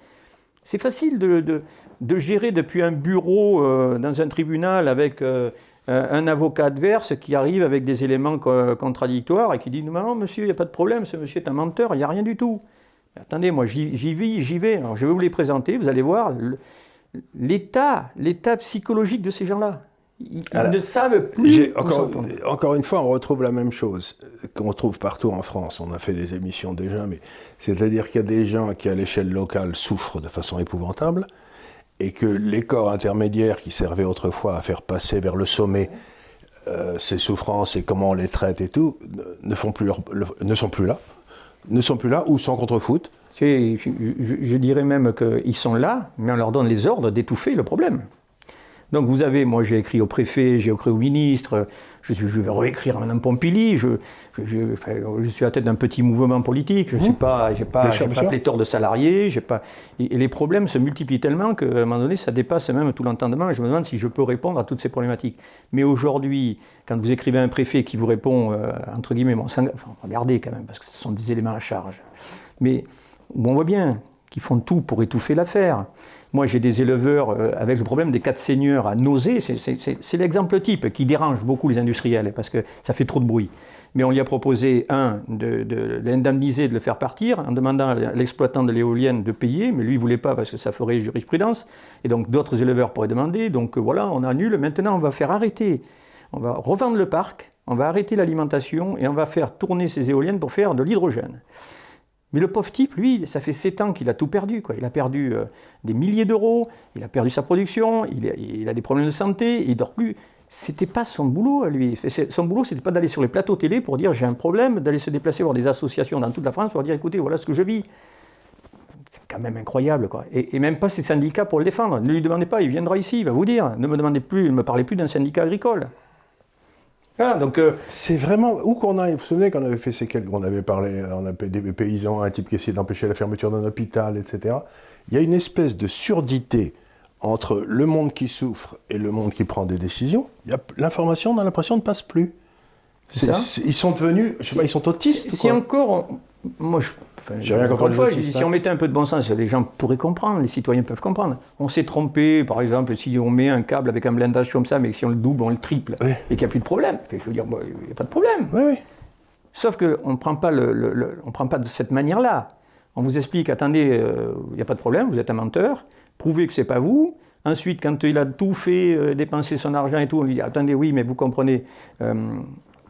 Speaker 2: C'est facile de, gérer depuis un bureau euh, dans un tribunal avec euh, un avocat adverse qui arrive avec des éléments contradictoires et qui dit non, monsieur, il n'y a pas de problème, ce monsieur est un menteur, il n'y a rien du tout. attendez, moi j'y vis, j'y vais. Alors, je vais vous les présenter, vous allez voir l'état, l'état psychologique de ces gens-là. Ils, ne savent plus.
Speaker 1: Encore, encore, une fois, on retrouve la même chose qu'on trouve partout en France. On a fait des émissions déjà, mais c'est-à-dire qu'il y a des gens qui, à l'échelle locale, souffrent de façon épouvantable, et que les corps intermédiaires qui servaient autrefois à faire passer vers le sommet euh, ces souffrances et comment on les traite et tout, ne, font plus ne sont plus là, ne sont plus là ou sont contre-foot.
Speaker 2: Je, je dirais même qu'ils sont là, mais on leur donne les ordres d'étouffer le problème. Donc vous avez, moi j'ai écrit au préfet, j'ai écrit au ministre, je, vais réécrire à Mme Pompili, je, suis à la tête d'un petit mouvement politique, je n'ai mmh. pas, pas, pas pléthore de salariés, pas, et, les problèmes se multiplient tellement qu'à un moment donné ça dépasse même tout l'entendement et je me demande si je peux répondre à toutes ces problématiques. Mais aujourd'hui, quand vous écrivez à un préfet qui vous répond, euh, entre guillemets, bon, enfin, regardez quand même, parce que ce sont des éléments à charge, mais on voit bien qu'ils font tout pour étouffer l'affaire. Moi, j'ai des éleveurs euh, avec le problème des quatre seigneurs à nausée. C'est l'exemple type qui dérange beaucoup les industriels parce que ça fait trop de bruit. mais on lui a proposé, un, de, l'indemniser, de le faire partir, en demandant à l'exploitant de l'éolienne de payer, mais lui, ne voulait pas parce que ça ferait jurisprudence, et donc d'autres éleveurs pourraient demander, donc voilà, on annule, maintenant on va faire arrêter, on va revendre le parc, on va arrêter l'alimentation, et on va faire tourner ces éoliennes pour faire de l'hydrogène. Mais le pauvre type, lui, ça fait 7 ans qu'il a tout perdu. Quoi. Il a perdu euh, des milliers d'euros, il a perdu sa production, il a, des problèmes de santé, il dort plus. C'était pas son boulot à lui. Son boulot, c'était pas d'aller sur les plateaux télé pour dire j'ai un problème, d'aller se déplacer voir des associations dans toute la France pour dire écoutez, voilà ce que je vis. C'est quand même incroyable, quoi. Et, même pas ces syndicats pour le défendre. Ne lui demandez pas, il viendra ici, il va vous dire. Ne me demandez plus, ne me parlez plus d'un syndicat agricole.
Speaker 1: Ah, donc euh, c'est vraiment où qu'on a. Vous vous souvenez qu'on avait fait ces quelques, on avait parlé, on a des paysans, un type qui essayait d'empêcher la fermeture d'un hôpital, etc. Il y a une espèce de surdité entre le monde qui souffre et le monde qui prend des décisions. L'information, on a l'impression, ne passe plus. Ça ils sont devenus, je sais pas, ils sont autistes.
Speaker 2: Si, encore, moi, je, rien fois, si on mettait un peu de bon sens, les gens pourraient comprendre, les citoyens peuvent comprendre. On s'est trompé, par exemple, si on met un câble avec un blindage comme ça, mais si on le double, on le triple, et qu'il n'y a plus de problème. Je veux dire, il n'y a pas de problème.
Speaker 1: Oui, oui.
Speaker 2: Sauf qu'on ne prend pas, le, on prend pas de cette manière-là. On vous explique, attendez, euh, il n'y a pas de problème, vous êtes un menteur, prouvez que ce n'est pas vous. Ensuite, quand il a tout fait, euh, dépensé son argent et tout, on lui dit, attendez, oui, mais vous comprenez, euh,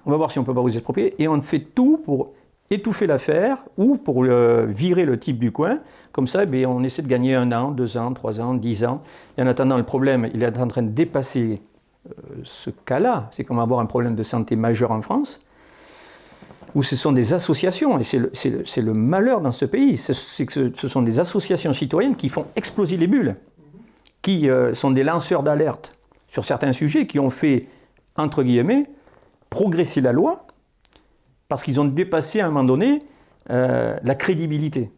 Speaker 2: on va voir si on peut pas vous exproprier. Et on fait tout pour étouffer l'affaire ou pour virer le type du coin. Comme ça, eh on essaie de gagner un an, deux ans, trois ans, dix ans. Et en attendant, le problème, il est en train de dépasser euh, ce cas-là. C'est qu'on va avoir un problème de santé majeur en France, où ce sont des associations, et c'est le, malheur dans ce pays, ce sont des associations citoyennes qui font exploser les bulles, qui euh, sont des lanceurs d'alerte sur certains sujets, qui ont fait, entre guillemets, progresser la loi, parce qu'ils ont dépassé à un moment donné euh, la crédibilité.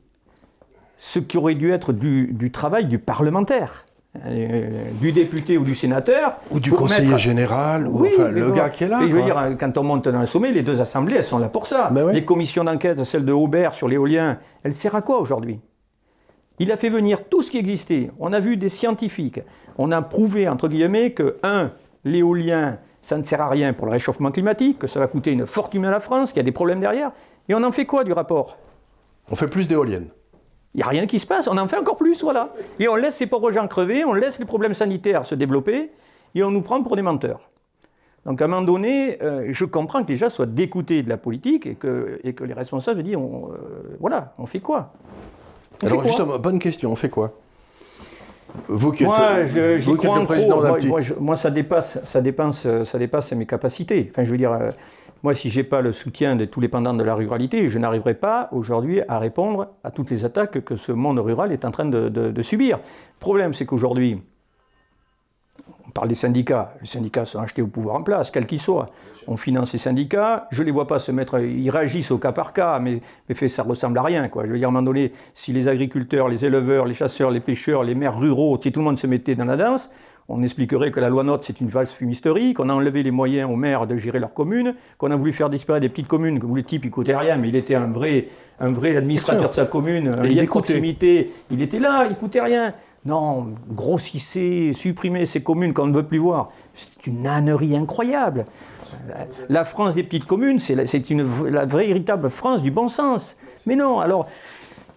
Speaker 2: Ce qui aurait dû être du, travail du parlementaire. Euh, du député ou du sénateur.
Speaker 1: Ou du conseiller général, ou enfin, le gars qui est là.
Speaker 2: je veux dire, quand on monte dans un sommet, les deux assemblées, elles sont là pour ça. Ben les commissions d'enquête, celle de Aubert sur l'éolien, elle sert à quoi aujourd'hui? Il a fait venir tout ce qui existait. On a vu des scientifiques. On a prouvé, entre guillemets, que, un, l'éolien, ça ne sert à rien pour le réchauffement climatique, que ça va coûter une fortune à la France, qu'il y a des problèmes derrière. Et on en fait quoi du rapport?
Speaker 1: On fait plus d'éoliennes.
Speaker 2: Il n'y a rien qui se passe, on en fait encore plus, voilà. Et on laisse ces pauvres gens crever, on laisse les problèmes sanitaires se développer, et on nous prend pour des menteurs. Donc à un moment donné, euh, je comprends que les gens soient dégoûtés de la politique et que, et que les responsables disent, on, euh, voilà, on fait quoi?
Speaker 1: Alors justement, bonne question, on fait quoi?
Speaker 2: Vous qui êtes, moi, je, président moi, ça dépasse, ça dépasse, ça dépasse mes capacités. Enfin, je veux dire, euh, moi, si j'ai pas le soutien de tous les pendants de la ruralité, je n'arriverai pas aujourd'hui à répondre à toutes les attaques que ce monde rural est en train de, de subir. Le problème, c'est qu'aujourd'hui, on parle des syndicats. Les syndicats sont achetés au pouvoir en place, quel qu'il soit. On finance les syndicats. Je ne les vois pas se mettre. Ils réagissent au cas par cas, mais, mais fait, ça ressemble à rien. Quoi. Je veux dire, à un moment donné, si les agriculteurs, les éleveurs, les chasseurs, les pêcheurs, les maires ruraux, si tout le monde se mettait dans la danse, on expliquerait que la loi NOTE, c'est une vaste fumisterie, qu'on a enlevé les moyens aux maires de gérer leur commune, qu'on a voulu faire disparaître des petites communes où le type, il coûtait rien, mais il était un vrai, un vrai administrateur de sa commune, un lien de proximité. Il était là, il coûtait rien. Non, grossissez, supprimez ces communes qu'on ne veut plus voir. C'est une ânerie incroyable. La France des petites communes, c'est la, véritable France du bon sens. Mais non, alors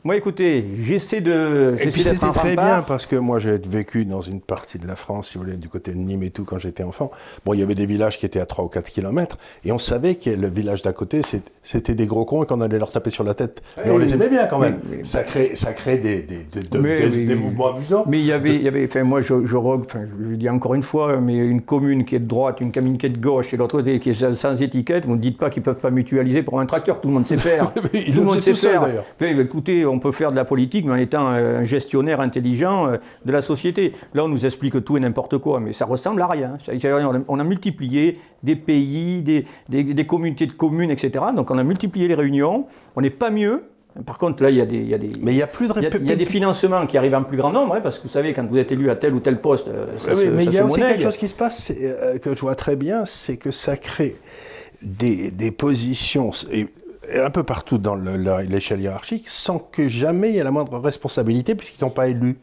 Speaker 2: moi, écoutez, j'essaie de.
Speaker 1: Et puis c'était très bien parce que moi, j'ai vécu dans une partie de la France, si vous voulez, du côté de Nîmes et tout, quand j'étais enfant. Bon, il y avait des villages qui étaient à 3 ou 4 km et on savait que le village d'à côté, c'était des gros cons et qu'on allait leur taper sur la tête. Mais on les aimait bien quand même. ça crée, ça crée des, des, des, mouvements amusants.
Speaker 2: Mais il y avait, il y avait enfin, moi, je, je, enfin, je dis encore une fois, mais une commune qui est de droite, une commune qui est de gauche et l'autre qui est sans étiquette, vous ne dites pas qu'ils ne peuvent pas mutualiser pour un tracteur. Tout le monde sait faire. tout le monde sait faire. écoutez, on peut faire de la politique, mais en étant un gestionnaire intelligent euh, de la société. Là, on nous explique tout et n'importe quoi, mais ça ressemble à rien. On a multiplié des pays, des, des, communautés de communes, etc. Donc on a multiplié les réunions. On n'est pas mieux. Par contre, là, il y a des, il y a des,
Speaker 1: mais il y a plus de
Speaker 2: il y a, des financements qui arrivent en plus grand nombre, hein, parce que vous savez, quand vous êtes élu à tel ou tel poste, euh,
Speaker 1: ça oui, mais il y a aussi quelque chose qui se passe euh, que je vois très bien, c'est que ça crée des, des positions un peu partout dans l'échelle hiérarchique, sans que jamais il y ait la moindre responsabilité, puisqu'ils n'ont pas élu.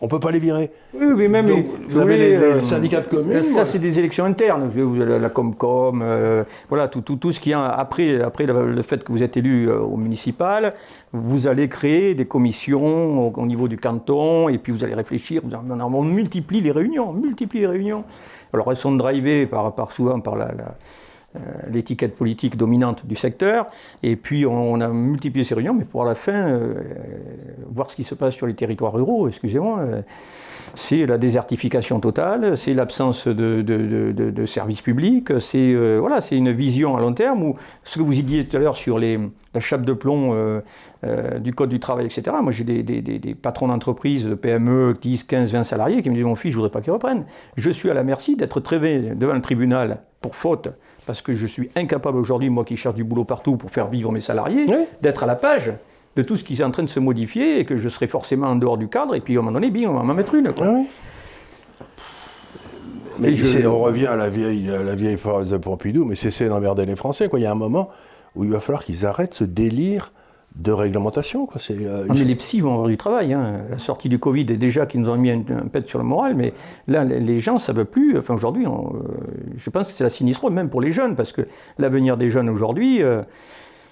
Speaker 1: On ne peut pas les virer.
Speaker 2: Oui, mais même.
Speaker 1: vous avez les, euh, syndicats de communes.
Speaker 2: Ça, c'est des élections internes. Vous avez la Comcom, euh, voilà, tout, tout, tout, ce qui a. Après, après le, fait que vous êtes élu euh, au municipal, vous allez créer des commissions au, niveau du canton, et puis vous allez réfléchir. Vous, on multiplie les réunions, on multiplie les réunions. Alors, elles sont drivées par, par souvent par la l'étiquette politique dominante du secteur. Et puis on, a multiplié ces réunions, mais pour la fin, euh, voir ce qui se passe sur les territoires ruraux, excusez-moi, euh, c'est la désertification totale, c'est l'absence de, de, services publics, c'est une vision à long terme où ce que vous y disiez tout à l'heure sur les, la chape de plomb du Code du travail, etc. Moi j'ai des, patrons d'entreprise, de PME, 10, 15, 20 salariés qui me disent mon fils, je voudrais pas qu'il reprenne. Je suis à la merci d'être traité devant le tribunal pour faute parce que je suis incapable aujourd'hui, moi qui cherche du boulot partout pour faire vivre mes salariés, d'être à la page de tout ce qui est en train de se modifier et que je serai forcément en dehors du cadre et puis à un moment donné, bien, on va m'en mettre une. Ah
Speaker 1: mais on revient à la vieille, à la vieille phrase de Pompidou, mais cessez d'emmerder les Français. Quoi. Il y a un moment où il va falloir qu'ils arrêtent ce délire de réglementation. Quoi.
Speaker 2: Euh, ah, mais les psys vont avoir du travail. Hein. La sortie du Covid est déjà qui nous ont mis un, pet sur le moral, mais là, les gens, ça ne veut plus. Enfin, aujourd'hui, euh, je pense que c'est la sinistre, même pour les jeunes, parce que l'avenir des jeunes aujourd'hui, euh,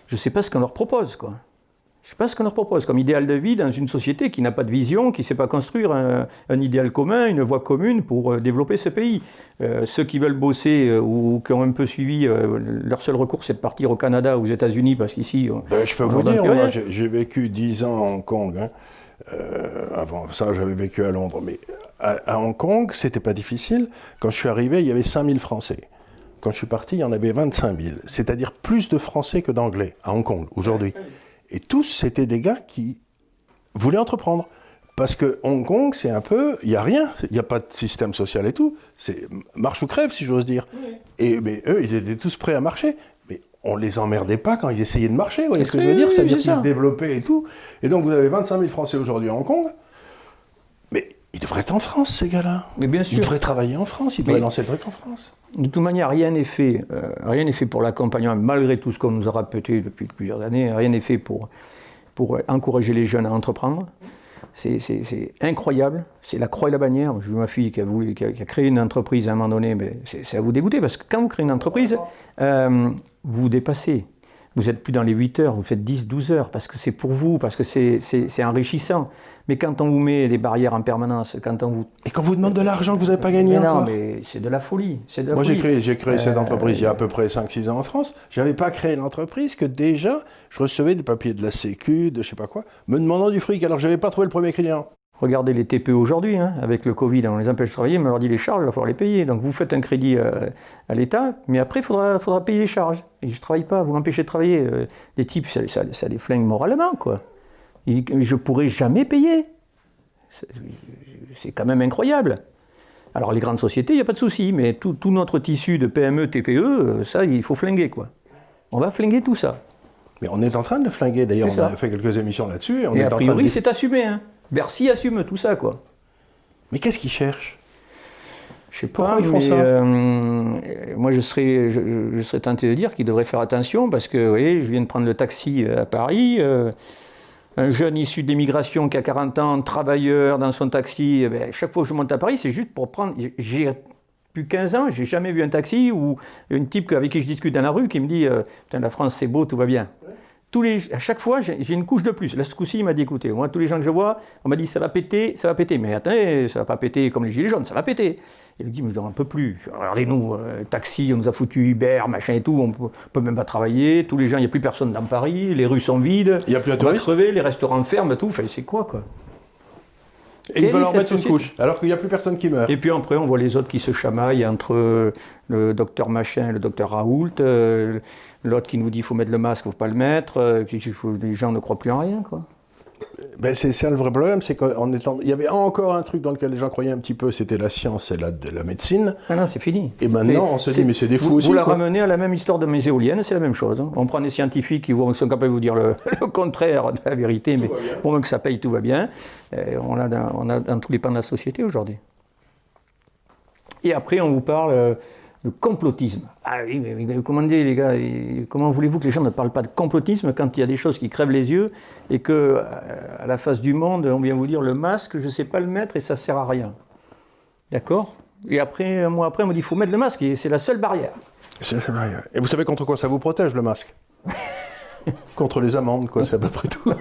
Speaker 2: je ne sais pas ce qu'on leur propose. Quoi. Je ne sais pas ce qu'on leur propose comme idéal de vie dans une société qui n'a pas de vision, qui ne sait pas construire un, idéal commun, une voie commune pour euh, développer ce pays. Euh, ceux qui veulent bosser euh, ou qui ont un peu suivi, leur seul recours c'est de partir au Canada ou aux États-Unis parce qu'ici.
Speaker 1: Ben, je peux vous dire, j'ai vécu 10 ans à Hong Kong. Hein. avant ça, j'avais vécu à Londres. Mais à, Hong Kong, c'était pas difficile. Quand je suis arrivé, il y avait 5000 Français. Quand je suis parti, il y en avait 25 000. C'est-à-dire plus de Français que d'Anglais à Hong Kong aujourd'hui. Et tous, c'était des gars qui voulaient entreprendre. Parce que Hong Kong, c'est un peu, il n'y a rien, il n'y a pas de système social et tout. C'est marche ou crève, si j'ose dire. Et mais eux, ils étaient tous prêts à marcher. Mais on les emmerdait pas quand ils essayaient de marcher. Vous voyez ce que je veux dire? C'est-à-dire qu'ils se développaient et tout. Et donc vous avez 25 000 Français aujourd'hui à Hong Kong. Mais ils devraient être en France, ces gars-là. Mais bien sûr. Ils devraient travailler en France, ils devraient lancer le truc en France.
Speaker 2: De toute manière, rien n'est fait, euh, rien n'est fait pour l'accompagnement, malgré tout ce qu'on nous a répété depuis plusieurs années, rien n'est fait pour, pour encourager les jeunes à entreprendre. C'est incroyable, c'est la croix et la bannière. J'ai vu ma fille qui a, voulu, qui, a, créé une entreprise à un moment donné, mais c'est à vous dégoûter, parce que quand vous créez une entreprise, euh, vous vous dépassez vous n'êtes plus dans les 8 heures, vous faites 10, 12 heures, parce que c'est pour vous, parce que c'est enrichissant. Mais quand on vous met des barrières en permanence, quand on vous...
Speaker 1: Et quand vous demande de l'argent que vous n'avez pas gagné
Speaker 2: Non, mais c'est de la folie.
Speaker 1: Moi, j'ai créé, créé cette euh, entreprise il y a à peu près 5-6 ans en France. Je n'avais pas créé l'entreprise que déjà, je recevais des papiers de la Sécu, de je sais pas quoi, me demandant du fric, alors que je n'avais pas trouvé le premier client.
Speaker 2: Regardez les TPE aujourd'hui, hein, avec le Covid, on les empêche de travailler, mais on leur dit les charges, il va falloir les payer. Donc vous faites un crédit euh, à l'État, mais après, il faudra, faudra payer les charges. Et je ne travaille pas, vous m'empêchez de travailler. Euh, les types, ça, ça, les flingue moralement, quoi. je ne pourrai jamais payer. C'est quand même incroyable. Alors les grandes sociétés, il n'y a pas de souci, mais tout, notre tissu de PME, TPE, euh, ça, il faut flinguer, quoi. On va flinguer tout ça.
Speaker 1: Mais on est en train de le flinguer. D'ailleurs, on a fait quelques émissions là-dessus.
Speaker 2: Et, a priori, c'est assumé. Hein. Bercy assume tout ça, quoi.
Speaker 1: Mais qu'est-ce qu'ils cherchent?
Speaker 2: Je sais pas, ils font ça? euh, moi je serais, je, serais tenté de dire qu'ils devraient faire attention parce que, vous voyez, je viens de prendre le taxi à Paris. Euh, un jeune issu de l'immigration qui a 40 ans, travailleur dans son taxi, eh ben, chaque fois que je monte à Paris, c'est juste pour prendre. J'ai plus 15 ans, j'ai jamais vu un taxi ou une type avec qui je discute dans la rue qui me dit euh, Putain, la France c'est beau, tout va bien à chaque fois, j'ai une couche de plus. Là, ce coup-ci, il m'a dit, écoutez, moi, tous les gens que je vois, on m'a dit, ça va péter, ça va péter. Mais attendez, ça va pas péter comme les gilets jaunes, ça va péter. Il me dit, mais je ne un peu plus. Regardez-nous, euh, taxi, on nous a foutu Uber, machin et tout, on peut, peut même pas travailler. Tous les gens, il n'y a plus personne dans Paris, les rues sont vides.
Speaker 1: Il n'y a plus
Speaker 2: crever, les restaurants ferment, tout. Enfin, c'est quoi, quoi?
Speaker 1: Et il va leur mettre une couche, alors qu'il n'y a plus personne qui meurt.
Speaker 2: Et puis après, on voit les autres qui se chamaillent entre le docteur Machin et le docteur Raoult. Euh, l'autre qui nous dit qu'il faut mettre le masque, il ne faut pas le mettre. Euh, les gens ne croient plus en rien, quoi.
Speaker 1: Ben c'est ça le vrai problème, c'est qu'en étant, il y avait encore un truc dans lequel les gens croyaient un petit peu, c'était la science et la, la médecine.
Speaker 2: Ah non, c'est fini.
Speaker 1: Et maintenant, on se dit, mais c'est des fous vous, aussi.
Speaker 2: Vous la ramenez à la même histoire de mes éoliennes, c'est la même chose. Hein. On prend des scientifiques qui sont capables de vous dire le, contraire de la vérité, mais pour moins que ça paye, tout va bien. on, a dans, dans tous les pans de la société aujourd'hui. Et après, on vous parle euh, le complotisme. Ah oui, mais, comment dire, les gars Comment voulez-vous que les gens ne parlent pas de complotisme quand il y a des choses qui crèvent les yeux et que, euh, à la face du monde, on vient vous dire le masque, je ne sais pas le mettre et ça ne sert à rien. D'accord? Et après, un mois après, on me dit il faut mettre le masque, et c'est la seule barrière.
Speaker 1: C'est la seule barrière. Et vous savez contre quoi ça vous protège, le masque? Contre les amendes, quoi, c'est à peu près tout.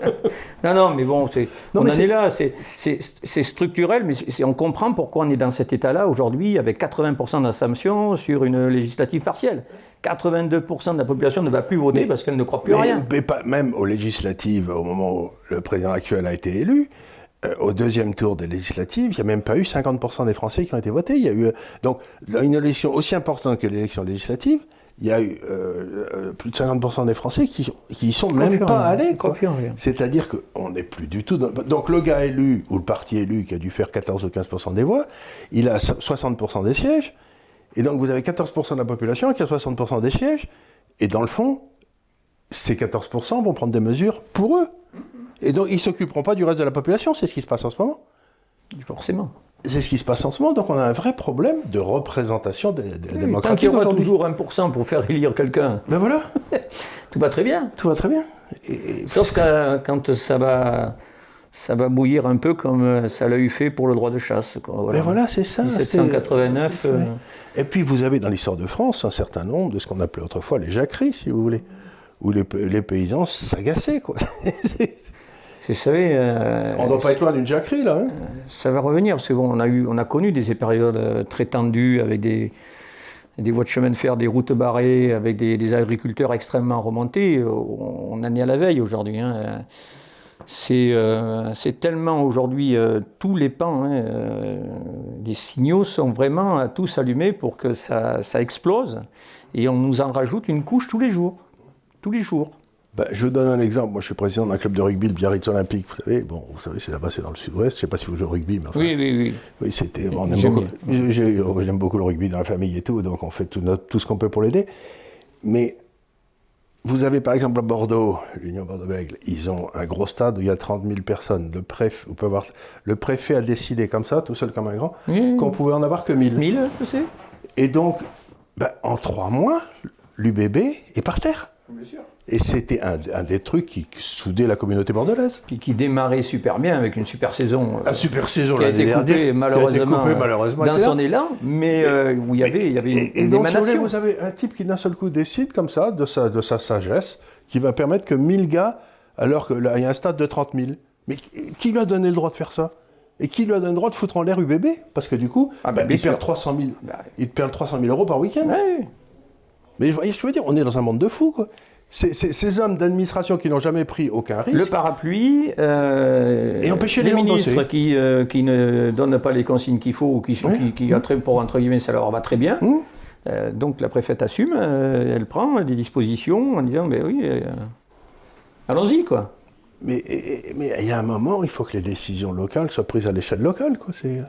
Speaker 2: non, non, mais bon, on en est là, c'est structurel, mais on comprend pourquoi on est dans cet état-là aujourd'hui, avec 80% d'assumption sur une législative partielle. 82% de la population ne va plus voter parce qu'elle ne croit plus
Speaker 1: à
Speaker 2: rien.
Speaker 1: Mais pas, même aux législatives, au moment où le président actuel a été élu, euh, au deuxième tour des législatives, il n'y a même pas eu 50% des Français qui ont été votés. Il y a eu, donc, une élection aussi importante que l'élection législative, il y a eu euh, euh, plus de 50% des Français qui n'y sont même pas allés. C'est-à-dire qu'on n'est plus du tout. Donc le gars élu, ou le parti élu, qui a dû faire 14 ou 15% des voix, il a 60% des sièges. Et donc vous avez 14% de la population qui a 60% des sièges. Et dans le fond, ces 14% vont prendre des mesures pour eux. Et donc ils ne s'occuperont pas du reste de la population. C'est ce qui se passe en ce moment.
Speaker 2: Forcément.
Speaker 1: C'est ce qui se passe en ce moment. Donc on a un vrai problème de représentation des, des démocrates.
Speaker 2: il y aura toujours 1% pour faire élire quelqu'un.
Speaker 1: Ben voilà.
Speaker 2: Tout va très bien.
Speaker 1: Tout va très bien.
Speaker 2: Sauf que quand ça va, ça va bouillir un peu comme ça l'a eu fait pour le droit de chasse.
Speaker 1: Voilà. Ben voilà, c'est ça.
Speaker 2: 1789. Euh.
Speaker 1: Et puis vous avez dans l'histoire de France un certain nombre de ce qu'on appelait autrefois les jacqueries, si vous voulez, où les, les paysans s'agaçaient. Quoi.
Speaker 2: Vous savez, euh,
Speaker 1: on ne doit pas être loin d'une jacquerie, là. Hein.
Speaker 2: ça va revenir, parce qu'on a, eu, on a connu des périodes euh, très tendues avec des, des voies de chemin de fer, des routes barrées, avec des, agriculteurs extrêmement remontés. On en est à la veille aujourd'hui. Hein. Euh, c'est tellement aujourd'hui tous les pans, hein, les signaux sont vraiment tous allumés pour que ça, ça explose. Et on nous en rajoute une couche tous les jours. Tous les jours.
Speaker 1: Bah, je vous donne un exemple. Moi, je suis président d'un club de rugby, le Biarritz Olympique. Vous savez, bon, vous savez, c'est là-bas, c'est dans le sud-ouest. Je ne sais pas si vous jouez au rugby, mais enfin.
Speaker 2: Oui, oui, oui.
Speaker 1: Oui, c'était. Bon, J'aime beaucoup, beaucoup, le rugby dans la famille et tout, donc on fait tout, tout ce qu'on peut pour l'aider. Mais vous avez par exemple à Bordeaux, l'Union Bordeaux-Bègles, ils ont un gros stade où il y a 30 000 personnes. Le préfet, voir, le préfet a décidé comme ça, tout seul comme un grand, qu'on pouvait en avoir que 1000.
Speaker 2: 1000, je sais.
Speaker 1: Et donc, ben, en trois mois, l'UBB est par terre.
Speaker 2: Bien sûr.
Speaker 1: Et c'était un, des trucs qui soudait la communauté bordelaise.
Speaker 2: Qui démarrait super bien avec une super saison.
Speaker 1: Une super saison
Speaker 2: qui a été coupée malheureusement, malheureusement dans son élan, mais euh, où il y avait, il y avait une, et, donc,
Speaker 1: vous avez un type qui d'un seul coup décide comme ça, de sa, de sa sagesse, qui va permettre que 1000 gars, alors qu'il y a un stade de 30 000. Mais qui lui a donné le droit de faire ça? Et qui lui a donné le droit de foutre en l'air UBB Parce que du coup, ah bah, il, perd 300 000, bah, il perd 300 000 euros par week-end. Mais je veux dire, on est dans un monde de fous, quoi ces hommes d'administration qui n'ont jamais pris aucun risque.
Speaker 2: Le parapluie. Euh,
Speaker 1: et empêcher
Speaker 2: les,
Speaker 1: les
Speaker 2: ministres qui, euh, qui, ne donnent pas les consignes qu'il faut ou qui, qui, qui pour entre guillemets, ça leur va très bien. Mmh. Euh, donc la préfète assume, elle prend des dispositions en disant ben oui, allons-y quoi.
Speaker 1: Mais il y a un moment, il faut que les décisions locales soient prises à l'échelle locale. Quoi. C'est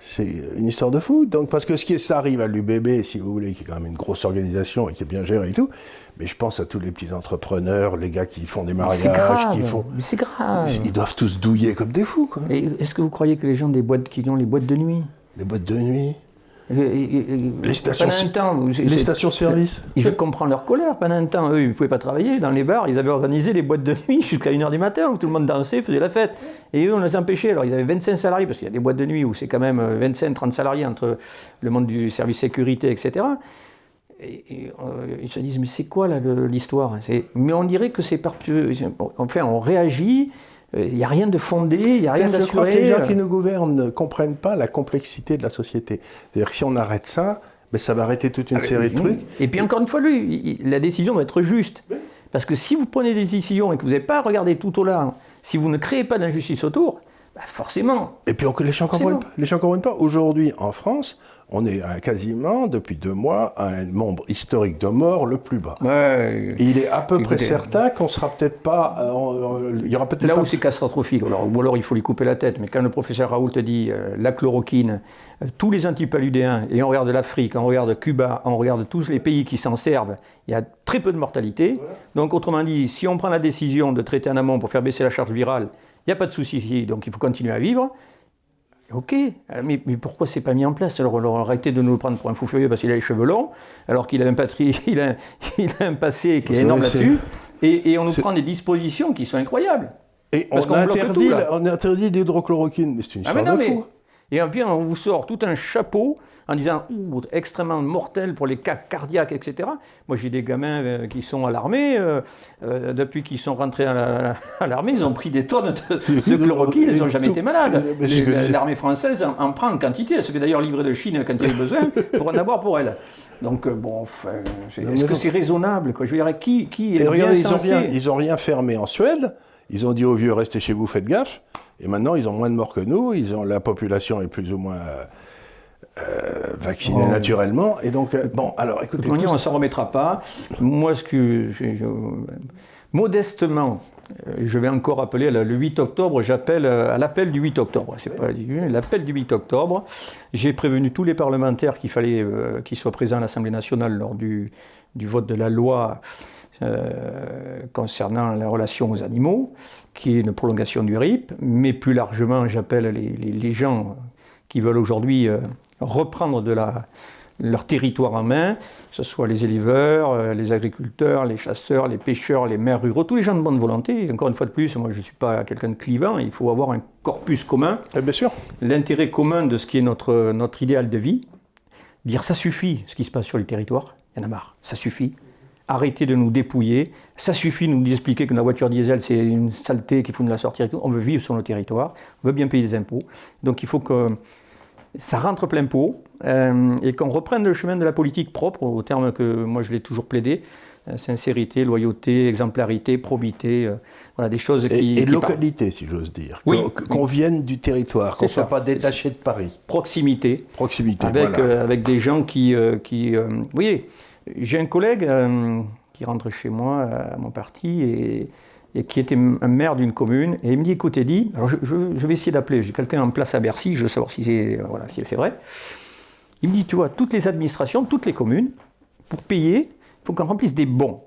Speaker 1: c'est une histoire de fou. Donc, parce que ce qui ça arrive à l'UBB, si vous voulez, qui est quand même une grosse organisation et qui est bien gérée et tout, mais je pense à tous les petits entrepreneurs, les gars qui font des mariages, qui font.
Speaker 2: C'est grave.
Speaker 1: Ils doivent tous douiller comme des fous, quoi.
Speaker 2: Est-ce que vous croyez que les gens des boîtes qui ont les boîtes de nuit?
Speaker 1: Les boîtes de nuit? Les stations, les stations service.
Speaker 2: Je comprends leur colère. Pendant un temps, eux, ils ne pouvaient pas travailler. Dans les bars, ils avaient organisé les boîtes de nuit jusqu'à 1h du matin où tout le monde dansait, faisait la fête. Et eux, on les empêchait. Alors, ils avaient 25 salariés, parce qu'il y a des boîtes de nuit où c'est quand même 25-30 salariés entre le monde du service sécurité, etc. Et, euh, ils se disent, mais c'est quoi l'histoire? Mais on dirait que c'est par... Enfin, on réagit il n'y a rien de fondé, il n'y a rien d'assuré. Je
Speaker 1: que les gens qui nous gouvernent ne comprennent pas la complexité de la société. C'est-à-dire que si on arrête ça, ben ça va arrêter toute une ah, série de trucs.
Speaker 2: Et puis encore une fois, lui, la décision doit être juste. Parce que si vous prenez des décisions et que vous n'avez pas regardé tout au large, si vous ne créez pas d'injustice autour, ben forcément.
Speaker 1: Et puis les gens ne comprennent pas. Aujourd'hui, en France, on est quasiment, depuis deux mois, à un nombre historique de morts le plus bas. il est à peu près certain qu'on sera peut-être pas. Euh, il y aura peut-être
Speaker 2: Là où c'est catastrophique, alors, ou alors il faut lui couper la tête, mais quand le professeur Raoult te dit euh, la chloroquine, euh, tous les antipaludéens, et on regarde l'Afrique, on regarde Cuba, on regarde tous les pays qui s'en servent, il y a très peu de mortalité. Donc, autrement dit, si on prend la décision de traiter un amont pour faire baisser la charge virale, il n'y a pas de souci, donc il faut continuer à vivre Ok, mais, mais pourquoi c'est pas mis en place? Alors, arrêtez de nous le prendre pour un fou furieux parce qu'il a les cheveux longs, alors qu'il a un, patrie, il a, il a un passé qui est énorme là-dessus, et, et, on nous prend des dispositions qui sont incroyables.
Speaker 1: Et on, interdit, on, a interdit, l'hydrochloroquine, mais c'est une ah histoire de fou.
Speaker 2: Et puis on vous sort tout un chapeau en disant extrêmement mortel pour les cas cardiaques, etc. Moi, j'ai des gamins euh, qui sont à l'armée. Euh, euh, depuis qu'ils sont rentrés à l'armée, ils ont pris des tonnes de, chloroquine, ils n'ont jamais été malades. L'armée française en, prend en quantité. Elle se fait d'ailleurs livrer de Chine quand y a besoin pour en avoir pour elle. Donc, bon, est-ce que c'est raisonnable quoi? Je veux dire, qui, qui est
Speaker 1: regardez, ils, ont rien, ils ont rien fermé en Suède. Ils ont dit aux vieux, restez chez vous, faites gaffe. Et maintenant, ils ont moins de morts que nous. Ils ont, la population est plus ou moins euh, vacciné oh. naturellement. Et donc, euh, bon, alors écoutez.
Speaker 2: on ne s'en remettra pas. Moi, ce que. modestement, euh, je vais encore appeler le 8 octobre, j'appelle à l'appel du 8 octobre. C'est pas l'appel du 8 octobre. J'ai prévenu tous les parlementaires qu'il fallait qu'ils soient présents à l'Assemblée nationale lors du, du, vote de la loi concernant la relation aux animaux, qui est une prolongation du RIP. Mais plus largement, j'appelle les, les, gens qui veulent aujourd'hui reprendre de la, leur territoire en main, que ce soit les éleveurs, euh, les agriculteurs, les chasseurs, les pêcheurs, les maires ruraux, tous les gens de bonne volonté. Encore une fois de plus, moi je ne suis pas quelqu'un de clivant, il faut avoir un corpus commun.
Speaker 1: Eh bien sûr.
Speaker 2: L'intérêt commun de ce qui est notre, notre idéal de vie. Dire ça suffit ce qui se passe sur les territoires, il y en a marre, ça suffit. Arrêtez de nous dépouiller, ça suffit de nous expliquer que la voiture diesel c'est une saleté qu'il faut nous la sortir et tout. On veut vivre sur nos territoires, on veut bien payer des impôts. Donc il faut que ça rentre plein pot, euh, et qu'on reprenne le chemin de la politique propre, au terme que moi je l'ai toujours plaidé, euh, sincérité, loyauté, exemplarité, probité, euh, voilà des choses qui...
Speaker 1: Et, localité, si j'ose dire. Oui, qu'on vienne du territoire, qu'on ne soit pas détaché de Paris.
Speaker 2: Proximité.
Speaker 1: Proximité,
Speaker 2: avec, avec des gens qui... qui vous voyez, j'ai un collègue qui rentre chez moi à mon parti et et qui était un maire d'une commune, et il me dit, écoute alors je, vais essayer d'appeler, j'ai quelqu'un en place à Bercy, je veux savoir si c'est voilà, si vrai. Il me dit, tu vois, toutes les administrations, toutes les communes, pour payer, il faut qu'on remplisse des bons.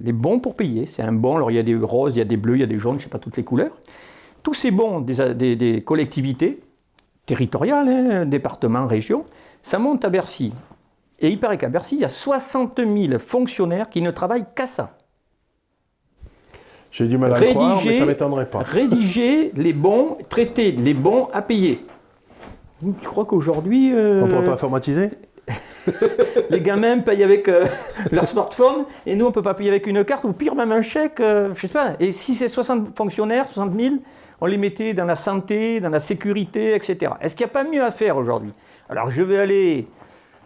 Speaker 2: Les bons pour payer, c'est un bon, alors il y a des roses, il y a des bleus, il y a des jaunes, je ne sais pas toutes les couleurs. Tous ces bons des, des, collectivités territoriales, hein, départements, régions, ça monte à Bercy. Et il paraît qu'à Bercy, il y a 60 000 fonctionnaires qui ne travaillent qu'à ça.
Speaker 1: J'ai du mal à rédiger, croire, mais ça m'étonnerait pas.
Speaker 2: Rédiger les bons, traiter les bons à payer. Tu crois qu'aujourd'hui...
Speaker 1: Euh, on ne pourrait pas informatiser
Speaker 2: les gamins payent avec euh, leur smartphone et nous on ne peut pas payer avec une carte ou pire même un chèque, euh, je sais pas. Et si c'est 60 fonctionnaires, 60 000, on les mettait dans la santé, dans la sécurité, etc. Est-ce qu'il n'y a pas mieux à faire aujourd'hui? Alors je vais aller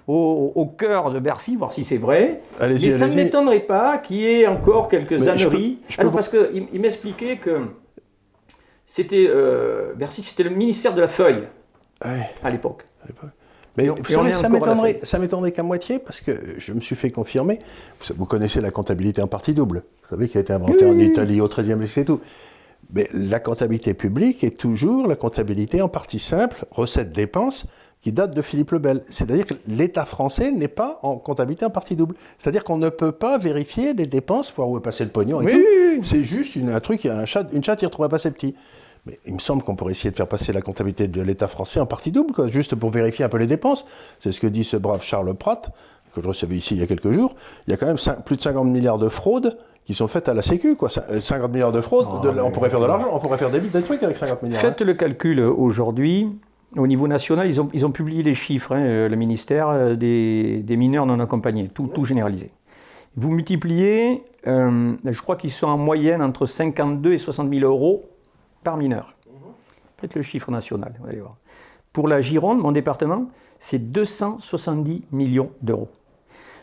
Speaker 2: au, cœur de Bercy, voir si c'est vrai. Mais ça ne m'étonnerait pas qu'il y ait encore quelques âneries. parce qu'il il, m'expliquait que c'était euh, Bercy, c'était le ministère de la feuille à l'époque.
Speaker 1: Mais ça m'étonnerait qu'à moitié, parce que je me suis fait confirmer. Vous, connaissez la comptabilité en partie double. Vous savez, qui a été inventée en Italie au XIIIe siècle et tout. Mais la comptabilité publique est toujours la comptabilité en partie simple, recettes-dépenses, qui date de Philippe le Bel. C'est-à-dire que l'État français n'est pas en comptabilité en partie double. C'est-à-dire qu'on ne peut pas vérifier les dépenses, voir où est passé le pognon et tout. C'est juste une, un truc, un chat, une chatte, il retrouve pas ses petits. Mais il me semble qu'on pourrait essayer de faire passer la comptabilité de l'État français en partie double, quoi, juste pour vérifier un peu les dépenses. C'est ce que dit ce brave Charles Pratt, que je recevais ici il y a quelques jours. Il y a quand même plus de 50 milliards de fraudes qui sont faites à la Sécu. Quoi. 50 euh, milliards de fraudes, on pourrait faire de l'argent, on pourrait faire des, des trucs avec 50 milliards.
Speaker 2: Faites hein. le calcul aujourd'hui au niveau national, ils ont, ils ont publié les chiffres, hein, euh, le ministère, euh, des, mineurs non accompagnés, tout, tout généralisé. Vous multipliez, euh, je crois qu'ils sont en moyenne entre 52 et 60 000 euros par mineur. Faites le chiffre national, vous allez voir. Pour la Gironde, mon département, c'est 270 millions d'euros.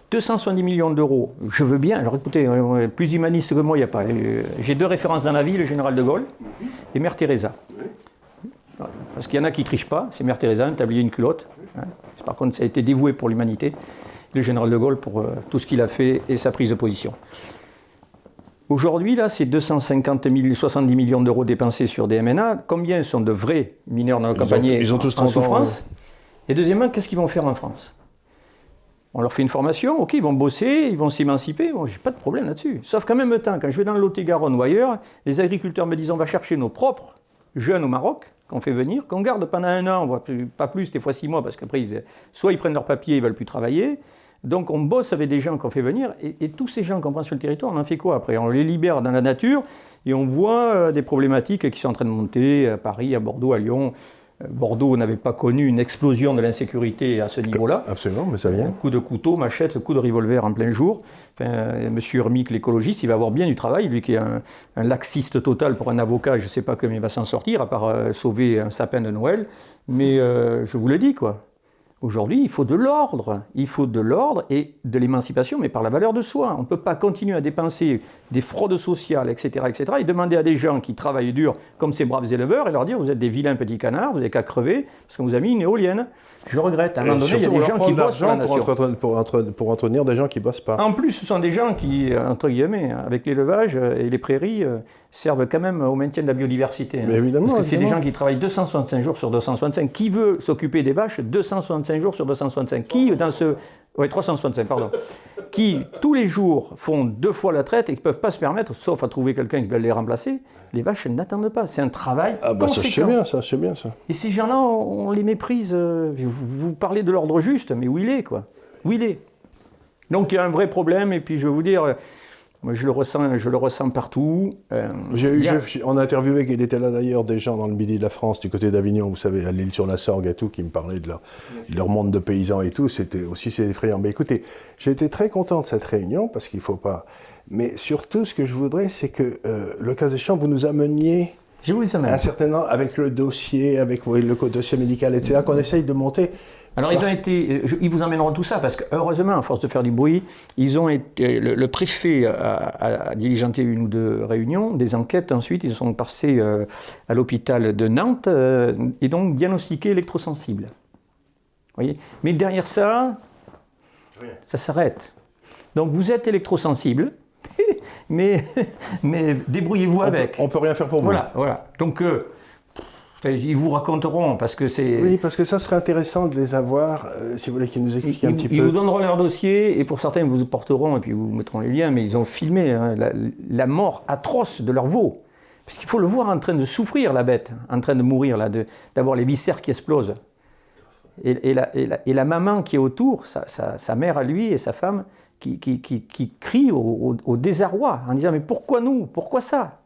Speaker 2: 270 millions d'euros, je veux bien, alors écoutez, plus humaniste que moi, il n'y a pas. J'ai deux références dans la vie, le général de Gaulle et Mère Teresa. Parce qu'il y en a qui ne trichent pas, c'est Mère Teresa, un tablier, une culotte. Hein. Par contre, ça a été dévoué pour l'humanité. Le général de Gaulle pour euh, tout ce qu'il a fait et sa prise de position. Aujourd'hui, là, c'est 250 000, 70 millions d'euros dépensés sur des MNA. Combien sont de vrais mineurs non accompagnés
Speaker 1: ils ont, tous
Speaker 2: en, souffrance Et deuxièmement, qu'est-ce qu'ils vont faire en France? On leur fait une formation, ok, ils vont bosser, ils vont s'émanciper, bon, j'ai pas de problème là-dessus. Sauf qu'en même temps, quand je vais dans le Lot-et-Garonne ou ailleurs, les agriculteurs me disent on va chercher nos propres jeunes au Maroc, qu'on fait venir, qu'on garde pendant un an, voire pas plus, des fois six mois, parce qu'après, soit ils prennent leur papier, ils veulent plus travailler. Donc on bosse avec des gens qu'on fait venir, et, tous ces gens qu'on prend sur le territoire, on en fait quoi après? On les libère dans la nature, et on voit euh, des problématiques qui sont en train de monter à Paris, à Bordeaux, à Lyon. Euh, Bordeaux n'avait pas connu une explosion de l'insécurité à ce niveau-là.
Speaker 1: Absolument, mais ça vient.
Speaker 2: coup de couteau, machette, coup de revolver en plein jour. Enfin, Monsieur Urmic, l'écologiste, il va avoir bien du travail, lui qui est un, laxiste total pour un avocat, je ne sais pas comment il va s'en sortir, à part euh, sauver un sapin de Noël. Mais euh, je vous le dis, quoi. Aujourd'hui, il faut de l'ordre. Il faut de l'ordre et de l'émancipation, mais par la valeur de soi. On ne peut pas continuer à dépenser des fraudes sociales, etc., etc., et demander à des gens qui travaillent dur, comme ces braves éleveurs, et leur dire vous êtes des vilains petits canards, vous n'avez qu'à crever, parce qu'on vous a mis une éolienne. Je regrette. À un moment donné, il y a des gens qui bossent
Speaker 1: pour, pour, entretenir des gens qui bossent pas.
Speaker 2: En plus, ce sont des gens qui, entre guillemets, avec l'élevage et les prairies, euh, servent quand même au maintien de la biodiversité.
Speaker 1: Mais évidemment.
Speaker 2: Parce que c'est des gens qui travaillent 265 jours sur 265. Qui veut s'occuper des vaches 265 jours sur 265 Qui, dans ce. Oui, 365, pardon. qui, tous les jours, font deux fois la traite et qui ne peuvent pas se permettre, sauf à trouver quelqu'un qui va les remplacer, les vaches, elles n'attendent pas. C'est un travail.
Speaker 1: Ah, bah ça, c'est bien, ça, c'est bien, ça.
Speaker 2: Et ces gens-là, on, les méprise. Euh, vous, vous parlez de l'ordre juste, mais où il est, quoi? Où il est? Donc il y a un vrai problème, et puis je vais vous dire moi, je le ressens, je le ressens partout.
Speaker 1: Euh, on a interviewé, il était là d'ailleurs, des gens dans le midi de la France, du côté d'Avignon, vous savez, à l'île sur la Sorgue et tout, qui me parlaient de leur, monde de paysans et tout. C'était aussi c'est effrayant. Mais écoutez, j'ai été très content de cette réunion parce qu'il ne faut pas. Mais surtout, ce que je voudrais, c'est que euh, le cas échéant, vous nous ameniez.
Speaker 2: Je vous
Speaker 1: un certain nombre, avec le dossier, avec le dossier médical, etc., qu'on essaye de monter
Speaker 2: alors ils, ont été, ils vous emmèneront tout ça parce que heureusement, à force de faire du bruit, ils ont été, le, préfet a, diligenté une ou deux réunions, des enquêtes. Ensuite, ils sont passés euh, à l'hôpital de Nantes euh, et donc diagnostiqués électrosensibles. Voyez? Mais derrière ça, ça s'arrête. Donc vous êtes électrosensible, mais, mais débrouillez-vous avec.
Speaker 1: on peut rien faire pour vous.
Speaker 2: Voilà, voilà. Donc euh, ils vous raconteront parce que c'est.
Speaker 1: Oui, parce que ça serait intéressant de les avoir, euh, si vous voulez qu'ils nous expliquent un petit
Speaker 2: peu. Ils vous donneront leur dossier et pour certains ils vous porteront et puis vous mettront les liens, mais ils ont filmé hein, la, mort atroce de leur veau. Parce qu'il faut le voir en train de souffrir, la bête, en train de mourir, là, d'avoir les viscères qui explosent. Et, la, et, la, maman qui est autour, sa, mère à lui et sa femme, qui, qui, qui, crient au, au désarroi en disant Mais pourquoi nous? Pourquoi ça?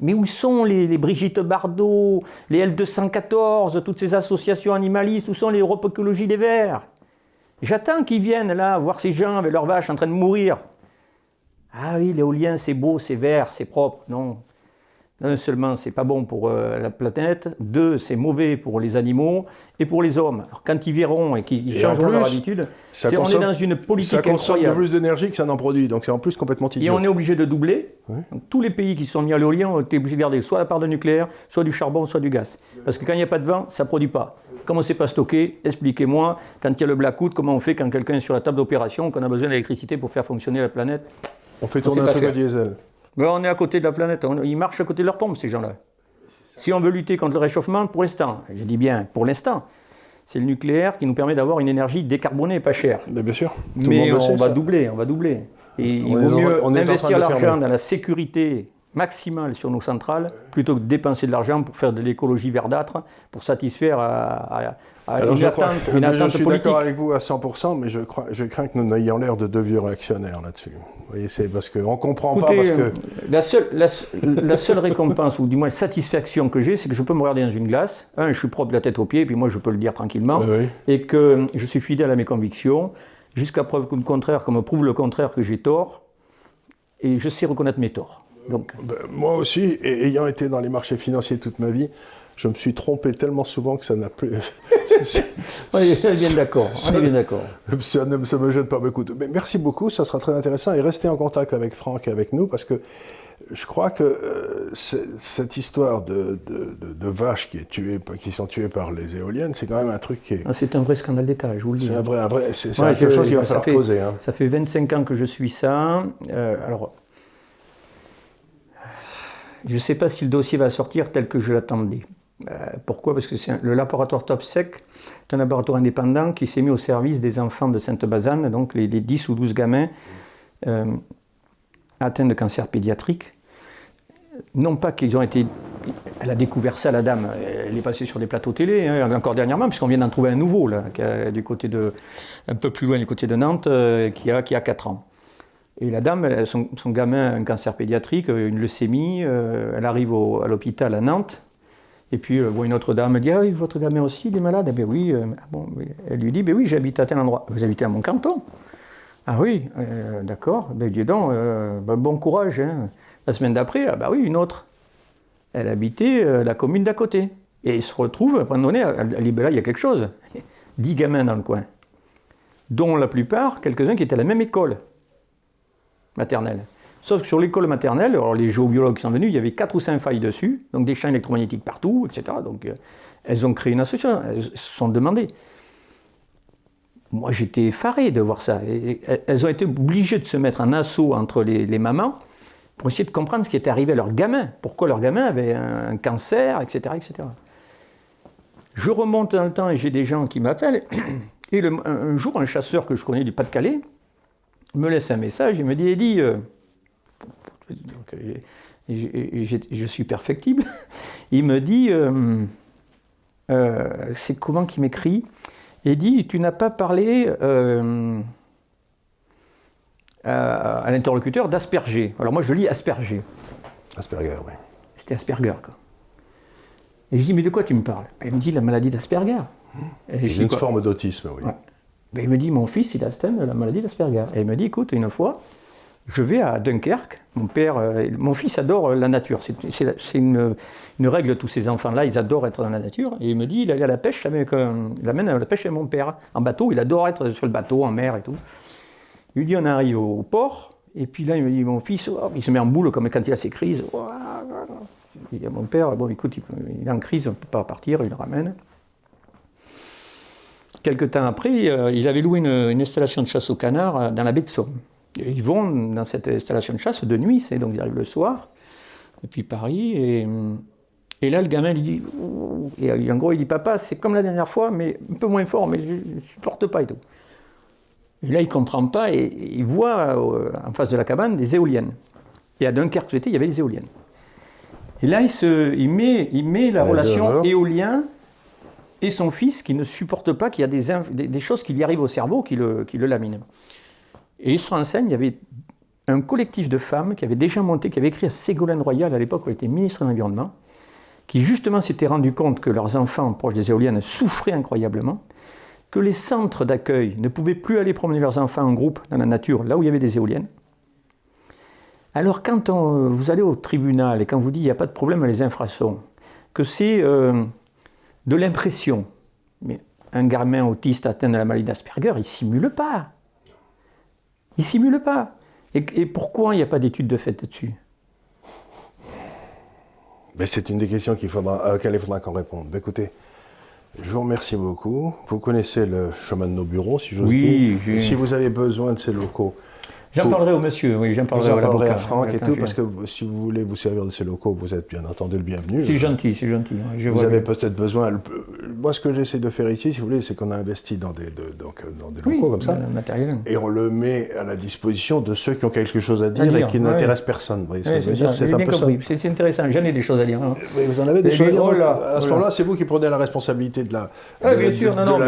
Speaker 2: Mais où sont les, Brigitte Bardot, les L214, toutes ces associations animalistes Où sont les Europe Écologie des Verts? J'attends qu'ils viennent là, voir ces gens avec leurs vaches en train de mourir. Ah oui, l'éolien, c'est beau, c'est vert, c'est propre. Non, non seulement c'est pas bon pour euh, la planète, deux, c'est mauvais pour les animaux et pour les hommes. Alors quand ils verront et qu'ils changeront leur habitude, on est dans une politique ça
Speaker 1: consomme plus d'énergie que ça n'en produit, donc c'est en plus complètement idiot.
Speaker 2: Et on est obligé de doubler. tous les pays qui sont mis à l'éolien ont été obligés de garder soit la part de nucléaire, soit du charbon, soit du gaz. Parce que quand il n'y a pas de vent, ça ne produit pas. Comment c'est pas stocké? Expliquez-moi, quand il y a le blackout, comment on fait quand quelqu'un est sur la table d'opération, qu'on a besoin d'électricité pour faire fonctionner la planète?
Speaker 1: On fait tourner un truc à diesel
Speaker 2: on est à côté de la planète, ils marchent à côté de leur pompe, ces gens-là. Si on veut lutter contre le réchauffement, pour l'instant, je dis bien pour l'instant, c'est le nucléaire qui nous permet d'avoir une énergie décarbonée et pas chère.
Speaker 1: Mais bien sûr.
Speaker 2: Mais on va doubler, on va doubler. Et il vaut mieux investir l'argent dans la sécurité maximale sur nos centrales plutôt que de dépenser de l'argent pour faire de l'écologie verdâtre, pour satisfaire à,
Speaker 1: une, je attente, je suis d'accord avec vous à 100%, mais je, crois, je crains que nous n'ayons l'air de deux vieux réactionnaires là-dessus. Vous voyez, c'est parce qu'on ne comprend pas. Parce que...
Speaker 2: la, seule, la, seule récompense, ou du moins satisfaction que j'ai, c'est que je peux me regarder dans une glace. Un, je suis propre de la tête aux pieds, puis moi je peux le dire tranquillement. Et que je suis fidèle à mes convictions, jusqu'à preuve contraire, comme prouve le contraire que j'ai tort. Et je sais reconnaître mes torts. Donc...
Speaker 1: Ben, moi aussi, et ayant été dans les marchés financiers toute ma vie, je me suis trompé tellement souvent que ça n'a plus.
Speaker 2: on est bien d'accord.
Speaker 1: Ça ne me gêne pas beaucoup. Mais merci beaucoup, ça sera très intéressant. Et restez en contact avec Franck et avec nous parce que je crois que euh, cette histoire de, vaches qui, est tuée, qui sont tuées par les éoliennes, c'est quand même un truc qui est.
Speaker 2: Ah, c'est un vrai scandale d'État, je vous le dis.
Speaker 1: C'est un vrai, un vrai c'est quelque chose qu'il va falloir poser. Hein.
Speaker 2: Ça fait 25 ans que je suis ça. Euh, alors, je ne sais pas si le dossier va sortir tel que je l'attendais. Euh, pourquoi? Parce que le laboratoire TopSec est un laboratoire indépendant qui s'est mis au service des enfants de Sainte-Bazanne, donc les, 10 ou 12 gamins euh, atteints de cancer pédiatrique. Non pas qu'ils ont été elle a découvert ça, la dame. Elle est passée sur des plateaux télé, hein, encore dernièrement, puisqu'on vient d'en trouver un nouveau, du côté de, un peu plus loin du côté de Nantes, euh, qui, a, qui a 4 ans. Et la dame, son, gamin a un cancer pédiatrique, une leucémie, euh, elle arrive à l'hôpital à Nantes, et puis elle voit une autre dame, dit Ah oui, votre gamin aussi, est malade Eh bien oui, ah bon, elle lui dit Ben oui, j'habite à tel endroit. Vous habitez à mon canton Ah oui, d'accord, ben dis donc, ben, bon courage. Hein. La semaine d'après, ah bah oui, une autre elle habitait euh, la commune d'à côté. Et il se retrouve, à un moment donné, à Libella, il y a quelque chose. Dix gamins dans le coin. Dont la plupart, quelques-uns qui étaient à la même école maternelle. Sauf que sur l'école maternelle, alors les géobiologues qui sont venus, il y avait quatre ou cinq failles dessus, donc des champs électromagnétiques partout, etc. Donc euh, elles ont créé une association, elles se sont demandées. Moi j'étais effaré de voir ça. elles ont été obligées de se mettre en assaut entre les mamans pour essayer de comprendre ce qui était arrivé à leur gamin, pourquoi leur gamin avait un cancer, etc. etc. Je remonte dans le temps et j'ai des gens qui m'appellent. Et un, jour, un chasseur que je connais du Pas-de-Calais me laisse un message. Il me dit Eddie, euh, je suis perfectible. Il me dit euh, euh, C'est comment qu'il m'écrit? Eddie, tu n'as pas parlé à, l'interlocuteur d'Asperger. Alors moi je lis Asperger.
Speaker 1: Asperger, oui.
Speaker 2: C'était Asperger. Quoi. Et je dis, mais de quoi tu me parles? Il me dit la maladie d'Asperger.
Speaker 1: Une forme d'autisme, oui.
Speaker 2: Il me dit, mon fils, il a la maladie d'Asperger. Et il me dit, écoute, une fois, je vais à Dunkerque. Mon père, euh, mon fils adore la nature. C'est une, règle de tous ces enfants-là. Ils adorent être dans la nature. Et il me dit, il allait à la pêche euh, il amène à la pêche avec mon père en bateau. Il adore être sur le bateau, en mer et tout. Il lui dit on arrive au port, et puis là il me dit mon fils, oh, il se met en boule comme quand il a ses crises. Il dit à mon père, bon écoute, il est en crise, on ne peut pas partir, il le ramène. Quelque temps après, euh, il avait loué une, installation de chasse au canard euh, dans la baie de Somme. ils vont dans cette installation de chasse de nuit, c'est donc ils arrivent le soir, depuis Paris, et, et là le gamin lui dit, et en gros il dit papa c'est comme la dernière fois, mais un peu moins fort, mais je ne supporte pas et tout. Et là, il ne comprend pas et il voit euh, en face de la cabane des éoliennes. Et à Dunkerque, il y avait des éoliennes. Et là, il, se, il, met, il met la relation éolien et son fils qui ne supporte pas qu'il y a des, choses qui lui arrivent au cerveau qui le, qui le laminent. Et il se renseigne, il y avait un collectif de femmes qui avait déjà monté, qui avait écrit à Ségolène Royal à l'époque où elle était ministre de l'Environnement, qui justement s'était rendu compte que leurs enfants proches des éoliennes souffraient incroyablement que les centres d'accueil ne pouvaient plus aller promener leurs enfants en groupe dans la nature, là où il y avait des éoliennes. Alors quand vous allez au tribunal et quand vous dites qu'il n'y a pas de problème à les infrasons, que c'est euh, de l'impression, mais un gamin autiste atteint de la maladie d'Asperger, il ne simule pas. Il ne simule pas. Et, pourquoi il n'y a pas d'études de fait là-dessus?
Speaker 1: Mais c'est une des questions qu'il faudra, à laquelle il faudra qu'on réponde. écoutez, je vous remercie beaucoup. Vous connaissez le chemin de nos bureaux, si j'ose
Speaker 2: oui,
Speaker 1: dire. Et si vous avez besoin de ces locaux,
Speaker 2: J'en parlerai au monsieur, oui, j'en parlerai,
Speaker 1: à, Franck et tout, parce que si vous voulez vous servir de ces locaux, vous êtes bien entendu le bienvenu.
Speaker 2: C'est gentil, c'est gentil.
Speaker 1: vous avez peut-être besoin. Moi, ce que j'essaie de faire ici, si vous voulez, c'est qu'on a investi dans des, donc, dans des locaux comme ça.
Speaker 2: Matériel.
Speaker 1: Et on le met à la disposition de ceux qui ont quelque chose à dire, et qui n'intéressent personne. Vous voyez ce que je veux dire?
Speaker 2: C'est un peu ça. C'est intéressant, j'en ai des choses à dire. Hein.
Speaker 1: vous en avez des choses à dire. Oh à ce moment-là, c'est vous qui prenez la responsabilité de la, de,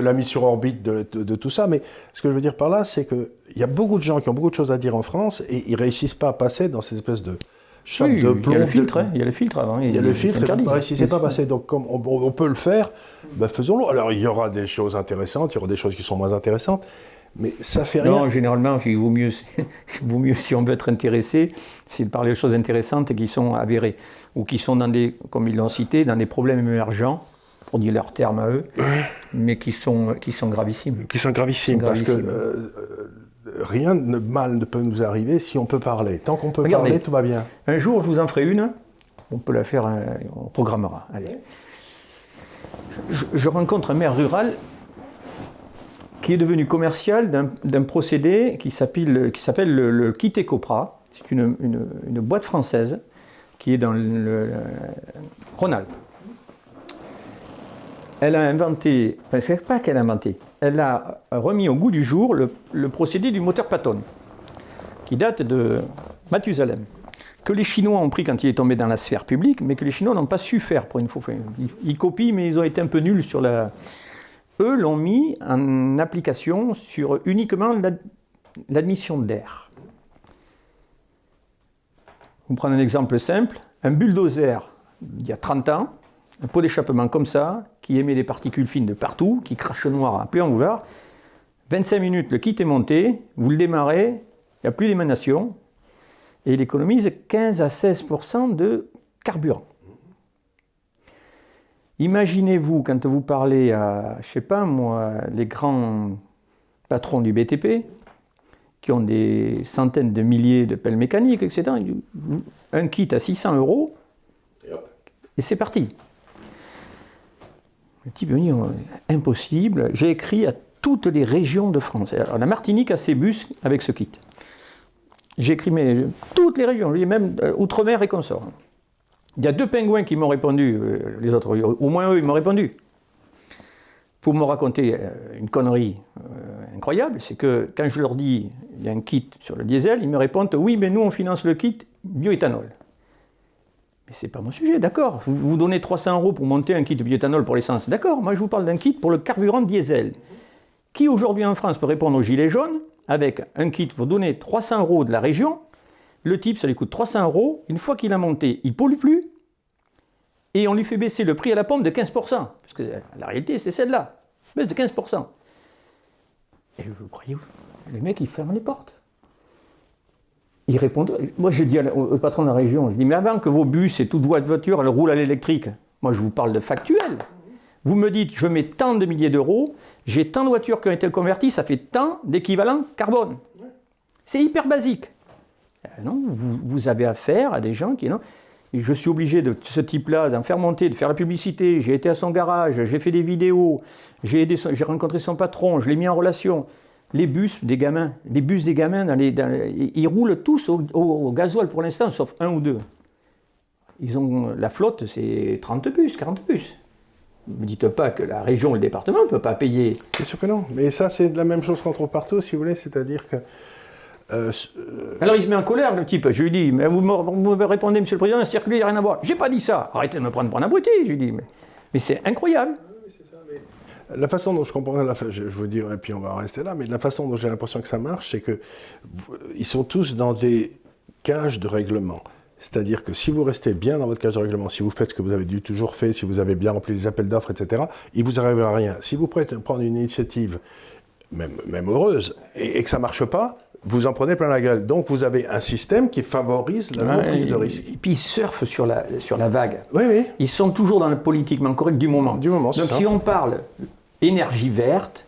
Speaker 1: la mise sur orbite de tout ça. Mais ce que je veux dire par là, c'est que il y a beaucoup de gens qui ont beaucoup de choses à dire en France et ils réussissent pas à passer dans cette espèce de
Speaker 2: chape de plomb. Il y a le filtre, hein, il y a le filtre avant.
Speaker 1: Il y a le filtre, ils ne réussissent pas à passer. Donc comme on, peut le faire, ben faisons-le. Alors il y aura des choses intéressantes, il y aura des choses qui sont moins intéressantes. Mais ça fait rien.
Speaker 2: Non, généralement, il vaut mieux, vaut mieux, si on veut être intéressé, c'est de parler de choses intéressantes qui sont avérées, ou qui sont dans des, comme ils l'ont cité, dans des problèmes émergents, pour dire leurs termes à eux, mais qui sont, qui sont gravissimes.
Speaker 1: Qui sont gravissimes, parce que euh, rien de mal ne peut nous arriver si on peut parler. Tant qu'on peut parler, tout va bien.
Speaker 2: Un jour, je vous en ferai une. On peut la faire, euh, on programmera. Allez. Je, rencontre un maire rural qui est devenu commercial d'un procédé qui s'appelle le, le Kit Copra. C'est une, boîte française qui est dans le, le Rhône-Alpes. Elle a inventé, enfin, c'est pas qu'elle a inventé, elle a remis au goût du jour le, procédé du moteur Patton, qui date de Mathusalem. que les Chinois ont pris quand il est tombé dans la sphère publique, mais que les Chinois n'ont pas su faire pour une fois. Ils, copient, mais ils ont été un peu nuls sur la. Eux l'ont mis en application sur uniquement l'admission d'air. Vous prenez un exemple simple un bulldozer, il y a 30 ans, un pot d'échappement comme ça, qui émet des particules fines de partout, qui crache noir à plein vouloir. 25 minutes, le kit est monté, vous le démarrez, il n'y a plus d'émanation, et il économise 15 à 16% de carburant. Imaginez-vous, quand vous parlez à, je sais pas moi, les grands patrons du BTP, qui ont des centaines de milliers de pelles mécaniques, etc., un kit à 600 euros, et c'est parti. Le type me dit, impossible, j'ai écrit à toutes les régions de France. Alors, la Martinique a ses bus avec ce kit. J'ai écrit mais, toutes les régions, même euh, Outre-mer et consorts. Il y a deux pingouins qui m'ont répondu, euh, les autres, au moins eux, ils m'ont répondu. Pour me raconter euh, une connerie incroyable, c'est que quand je leur dis il y a un kit sur le diesel, ils me répondent oui, mais nous on finance le kit bioéthanol. Mais c'est pas mon sujet, d'accord. Vous, donnez 300 euros pour monter un kit bioéthanol pour l'essence, d'accord. Moi je vous parle d'un kit pour le carburant diesel. Qui aujourd'hui en France peut répondre aux gilets jaunes avec un kit, vous donnez 300 euros de la région, le type, ça lui coûte 300 euros, une fois qu'il a monté, il pollue plus, et on lui fait baisser le prix à la pompe de 15%, parce que la réalité, c'est celle-là, baisse de 15%. Et vous croyez, les mecs, ils ferment les portes. Ils répondent, moi je dis au patron de la région, je dis, mais avant que vos bus et toute votre voiture, elle roule à l'électrique, moi je vous parle de factuel. Vous me dites, je mets tant de milliers d'euros, j'ai tant de voitures qui ont été converties, ça fait tant d'équivalent carbone. C'est hyper basique. Euh, non, vous, avez affaire à des gens qui... Non, je suis obligé de ce type-là d'en faire monter, de faire la publicité. J'ai été à son garage, j'ai fait des vidéos, j'ai rencontré son patron, je l'ai mis en relation. Les bus des gamins, les bus des gamins, ils roulent tous au, au gasoil pour l'instant, sauf un ou deux. Ils ont la flotte, c'est 30 bus, 40 bus. Ne me dites pas que la région, le département ne peut pas payer.
Speaker 1: C'est sûr que non. Mais ça, c'est la même chose qu'on trouve partout, si vous voulez. C'est-à-dire que.
Speaker 2: Euh, euh, Alors il se met en colère, le type. Je lui dis Mais vous me, répondez, monsieur le président, un circuit, il n'y a rien à voir. J'ai pas dit ça. Arrêtez de me prendre pour un abruti. Je lui dis Mais, mais c'est incroyable.
Speaker 1: La façon dont je comprends, la, je vous dire, et puis on va rester là, mais la façon dont j'ai l'impression que ça marche, c'est que ils sont tous dans des cages de règlement. C'est-à-dire que si vous restez bien dans votre cage de règlement, si vous faites ce que vous avez dû toujours fait, si vous avez bien rempli les appels d'offres, etc., il vous arrivera rien. Si vous prêtez prendre une initiative, même, même heureuse, et, que ça ne marche pas, vous en prenez plein la gueule. Donc vous avez un système qui favorise la non-prise de risque.
Speaker 2: Et puis ils surfent sur la, sur la vague.
Speaker 1: Oui, oui.
Speaker 2: Ils sont toujours dans le politiquement correct du moment.
Speaker 1: Du moment,
Speaker 2: Donc si on parle énergie verte,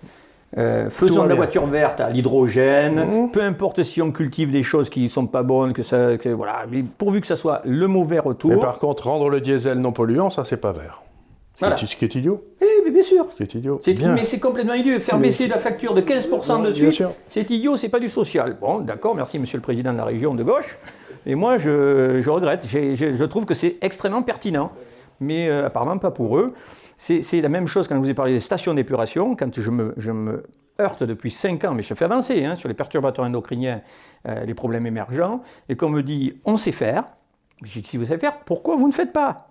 Speaker 2: euh, faisons de la voiture verte à l'hydrogène, mmh. peu importe si on cultive des choses qui ne sont pas bonnes, que ça, voilà, mais pourvu que ça soit le mauvais retour.
Speaker 1: Mais par contre, rendre le diesel non polluant, ça c'est pas vert. C'est ce qui est idiot.
Speaker 2: Oui, bien sûr.
Speaker 1: C'est idiot.
Speaker 2: Mais c'est complètement idiot. Faire baisser la facture de 15% dessus, c'est idiot, c'est pas du social. Bon, d'accord, merci Monsieur le Président de la région de gauche. Et moi, je, regrette. Je, trouve que c'est extrêmement pertinent, mais euh, apparemment pas pour eux. C'est la même chose quand je vous ai parlé des stations d'épuration. Quand je me, heurte depuis 5 ans, mais je fais avancer hein, sur les perturbateurs endocriniens, euh, les problèmes émergents, et qu'on me dit on sait faire. Je dis si vous savez faire, pourquoi vous ne faites pas?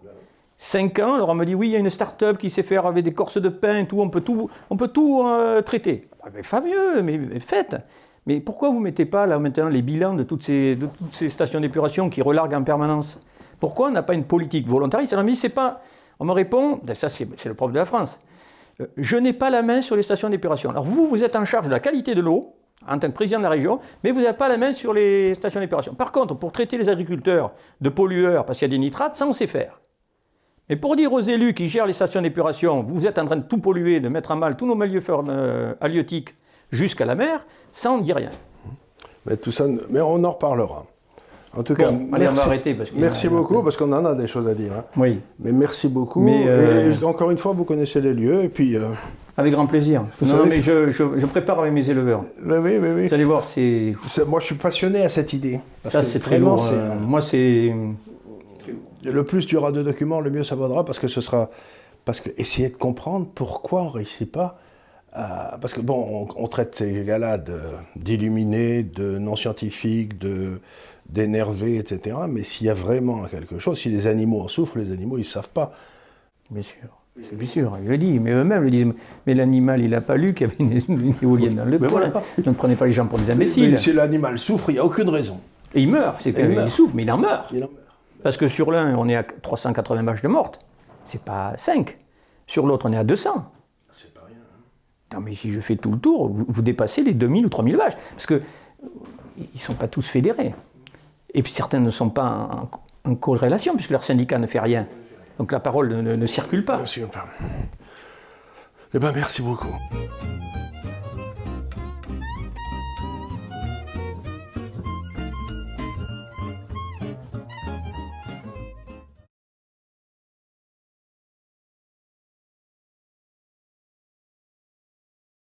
Speaker 2: 5 ans, alors on me dit oui, il y a une start-up qui sait faire avec des corses de pain et tout, on peut tout, on peut tout euh, traiter. Ah, mais mais, faites mais pourquoi vous ne mettez pas là maintenant les bilans de toutes ces stations d'épuration qui relarguent en permanence? Pourquoi on n'a pas une politique volontariste? Alors, c'est on me répond, ben, ça c'est le problème de la France, euh, je n'ai pas la main sur les stations d'épuration. Alors vous, vous êtes en charge de la qualité de l'eau, en tant que président de la région, mais vous n'avez pas la main sur les stations d'épuration. Par contre, pour traiter les agriculteurs de pollueurs parce qu'il y a des nitrates, ça on sait faire. Mais pour dire aux élus qui gèrent les stations d'épuration, vous êtes en train de tout polluer, de mettre à mal tous nos milieux euh, halieutiques jusqu'à la mer, ça on ne dit rien.
Speaker 1: Mais tout ça, mais on en reparlera. En tout cas, merci, beaucoup, parce qu'on en a des choses à dire. Hein.
Speaker 2: Oui.
Speaker 1: Mais merci beaucoup. Mais euh, encore une fois, vous connaissez les lieux, et puis... Euh,
Speaker 2: avec grand plaisir. non, mais je, je, prépare avec mes éleveurs.
Speaker 1: Oui, oui, oui.
Speaker 2: Vous allez voir, c'est...
Speaker 1: Moi, je suis passionné à cette idée.
Speaker 2: Ça, c'est très lourd. Euh, moi, c'est...
Speaker 1: Le plus tu auras de documents, le mieux ça vaudra, parce que ce sera... Parce que essayer de comprendre pourquoi on ne réussit pas parce que bon, on, traite ces gars-là d'illuminés, de, non-scientifiques, de, d'énerver, etc. Mais s'il y a vraiment quelque chose, si les animaux en souffrent, les animaux, ils ne savent pas.
Speaker 2: Bien sûr. Bien sûr, il le dit, mais eux-mêmes le disent. Mais l'animal, il n'a pas lu qu'il y avait une, éolienne dans le coin. Ne prenez pas les gens pour des imbéciles.
Speaker 1: Mais, si l'animal souffre, il n'y a aucune raison.
Speaker 2: Et il meurt, c'est qu'il souffre, mais il en meurt. Il en meurt. Parce que sur l'un, on est à 380 vaches de mortes. C'est pas 5. Sur l'autre, on est à 200.
Speaker 1: C'est pas rien.
Speaker 2: Non, mais si je fais tout le tour, vous, dépassez les 2000 ou 3000 vaches. Parce que ils ne sont pas tous fédérés. Et puis certains ne sont pas en, corrélation, puisque leur syndicat ne fait rien. Donc la parole ne, circule pas.
Speaker 1: Pas. Eh bien, merci beaucoup.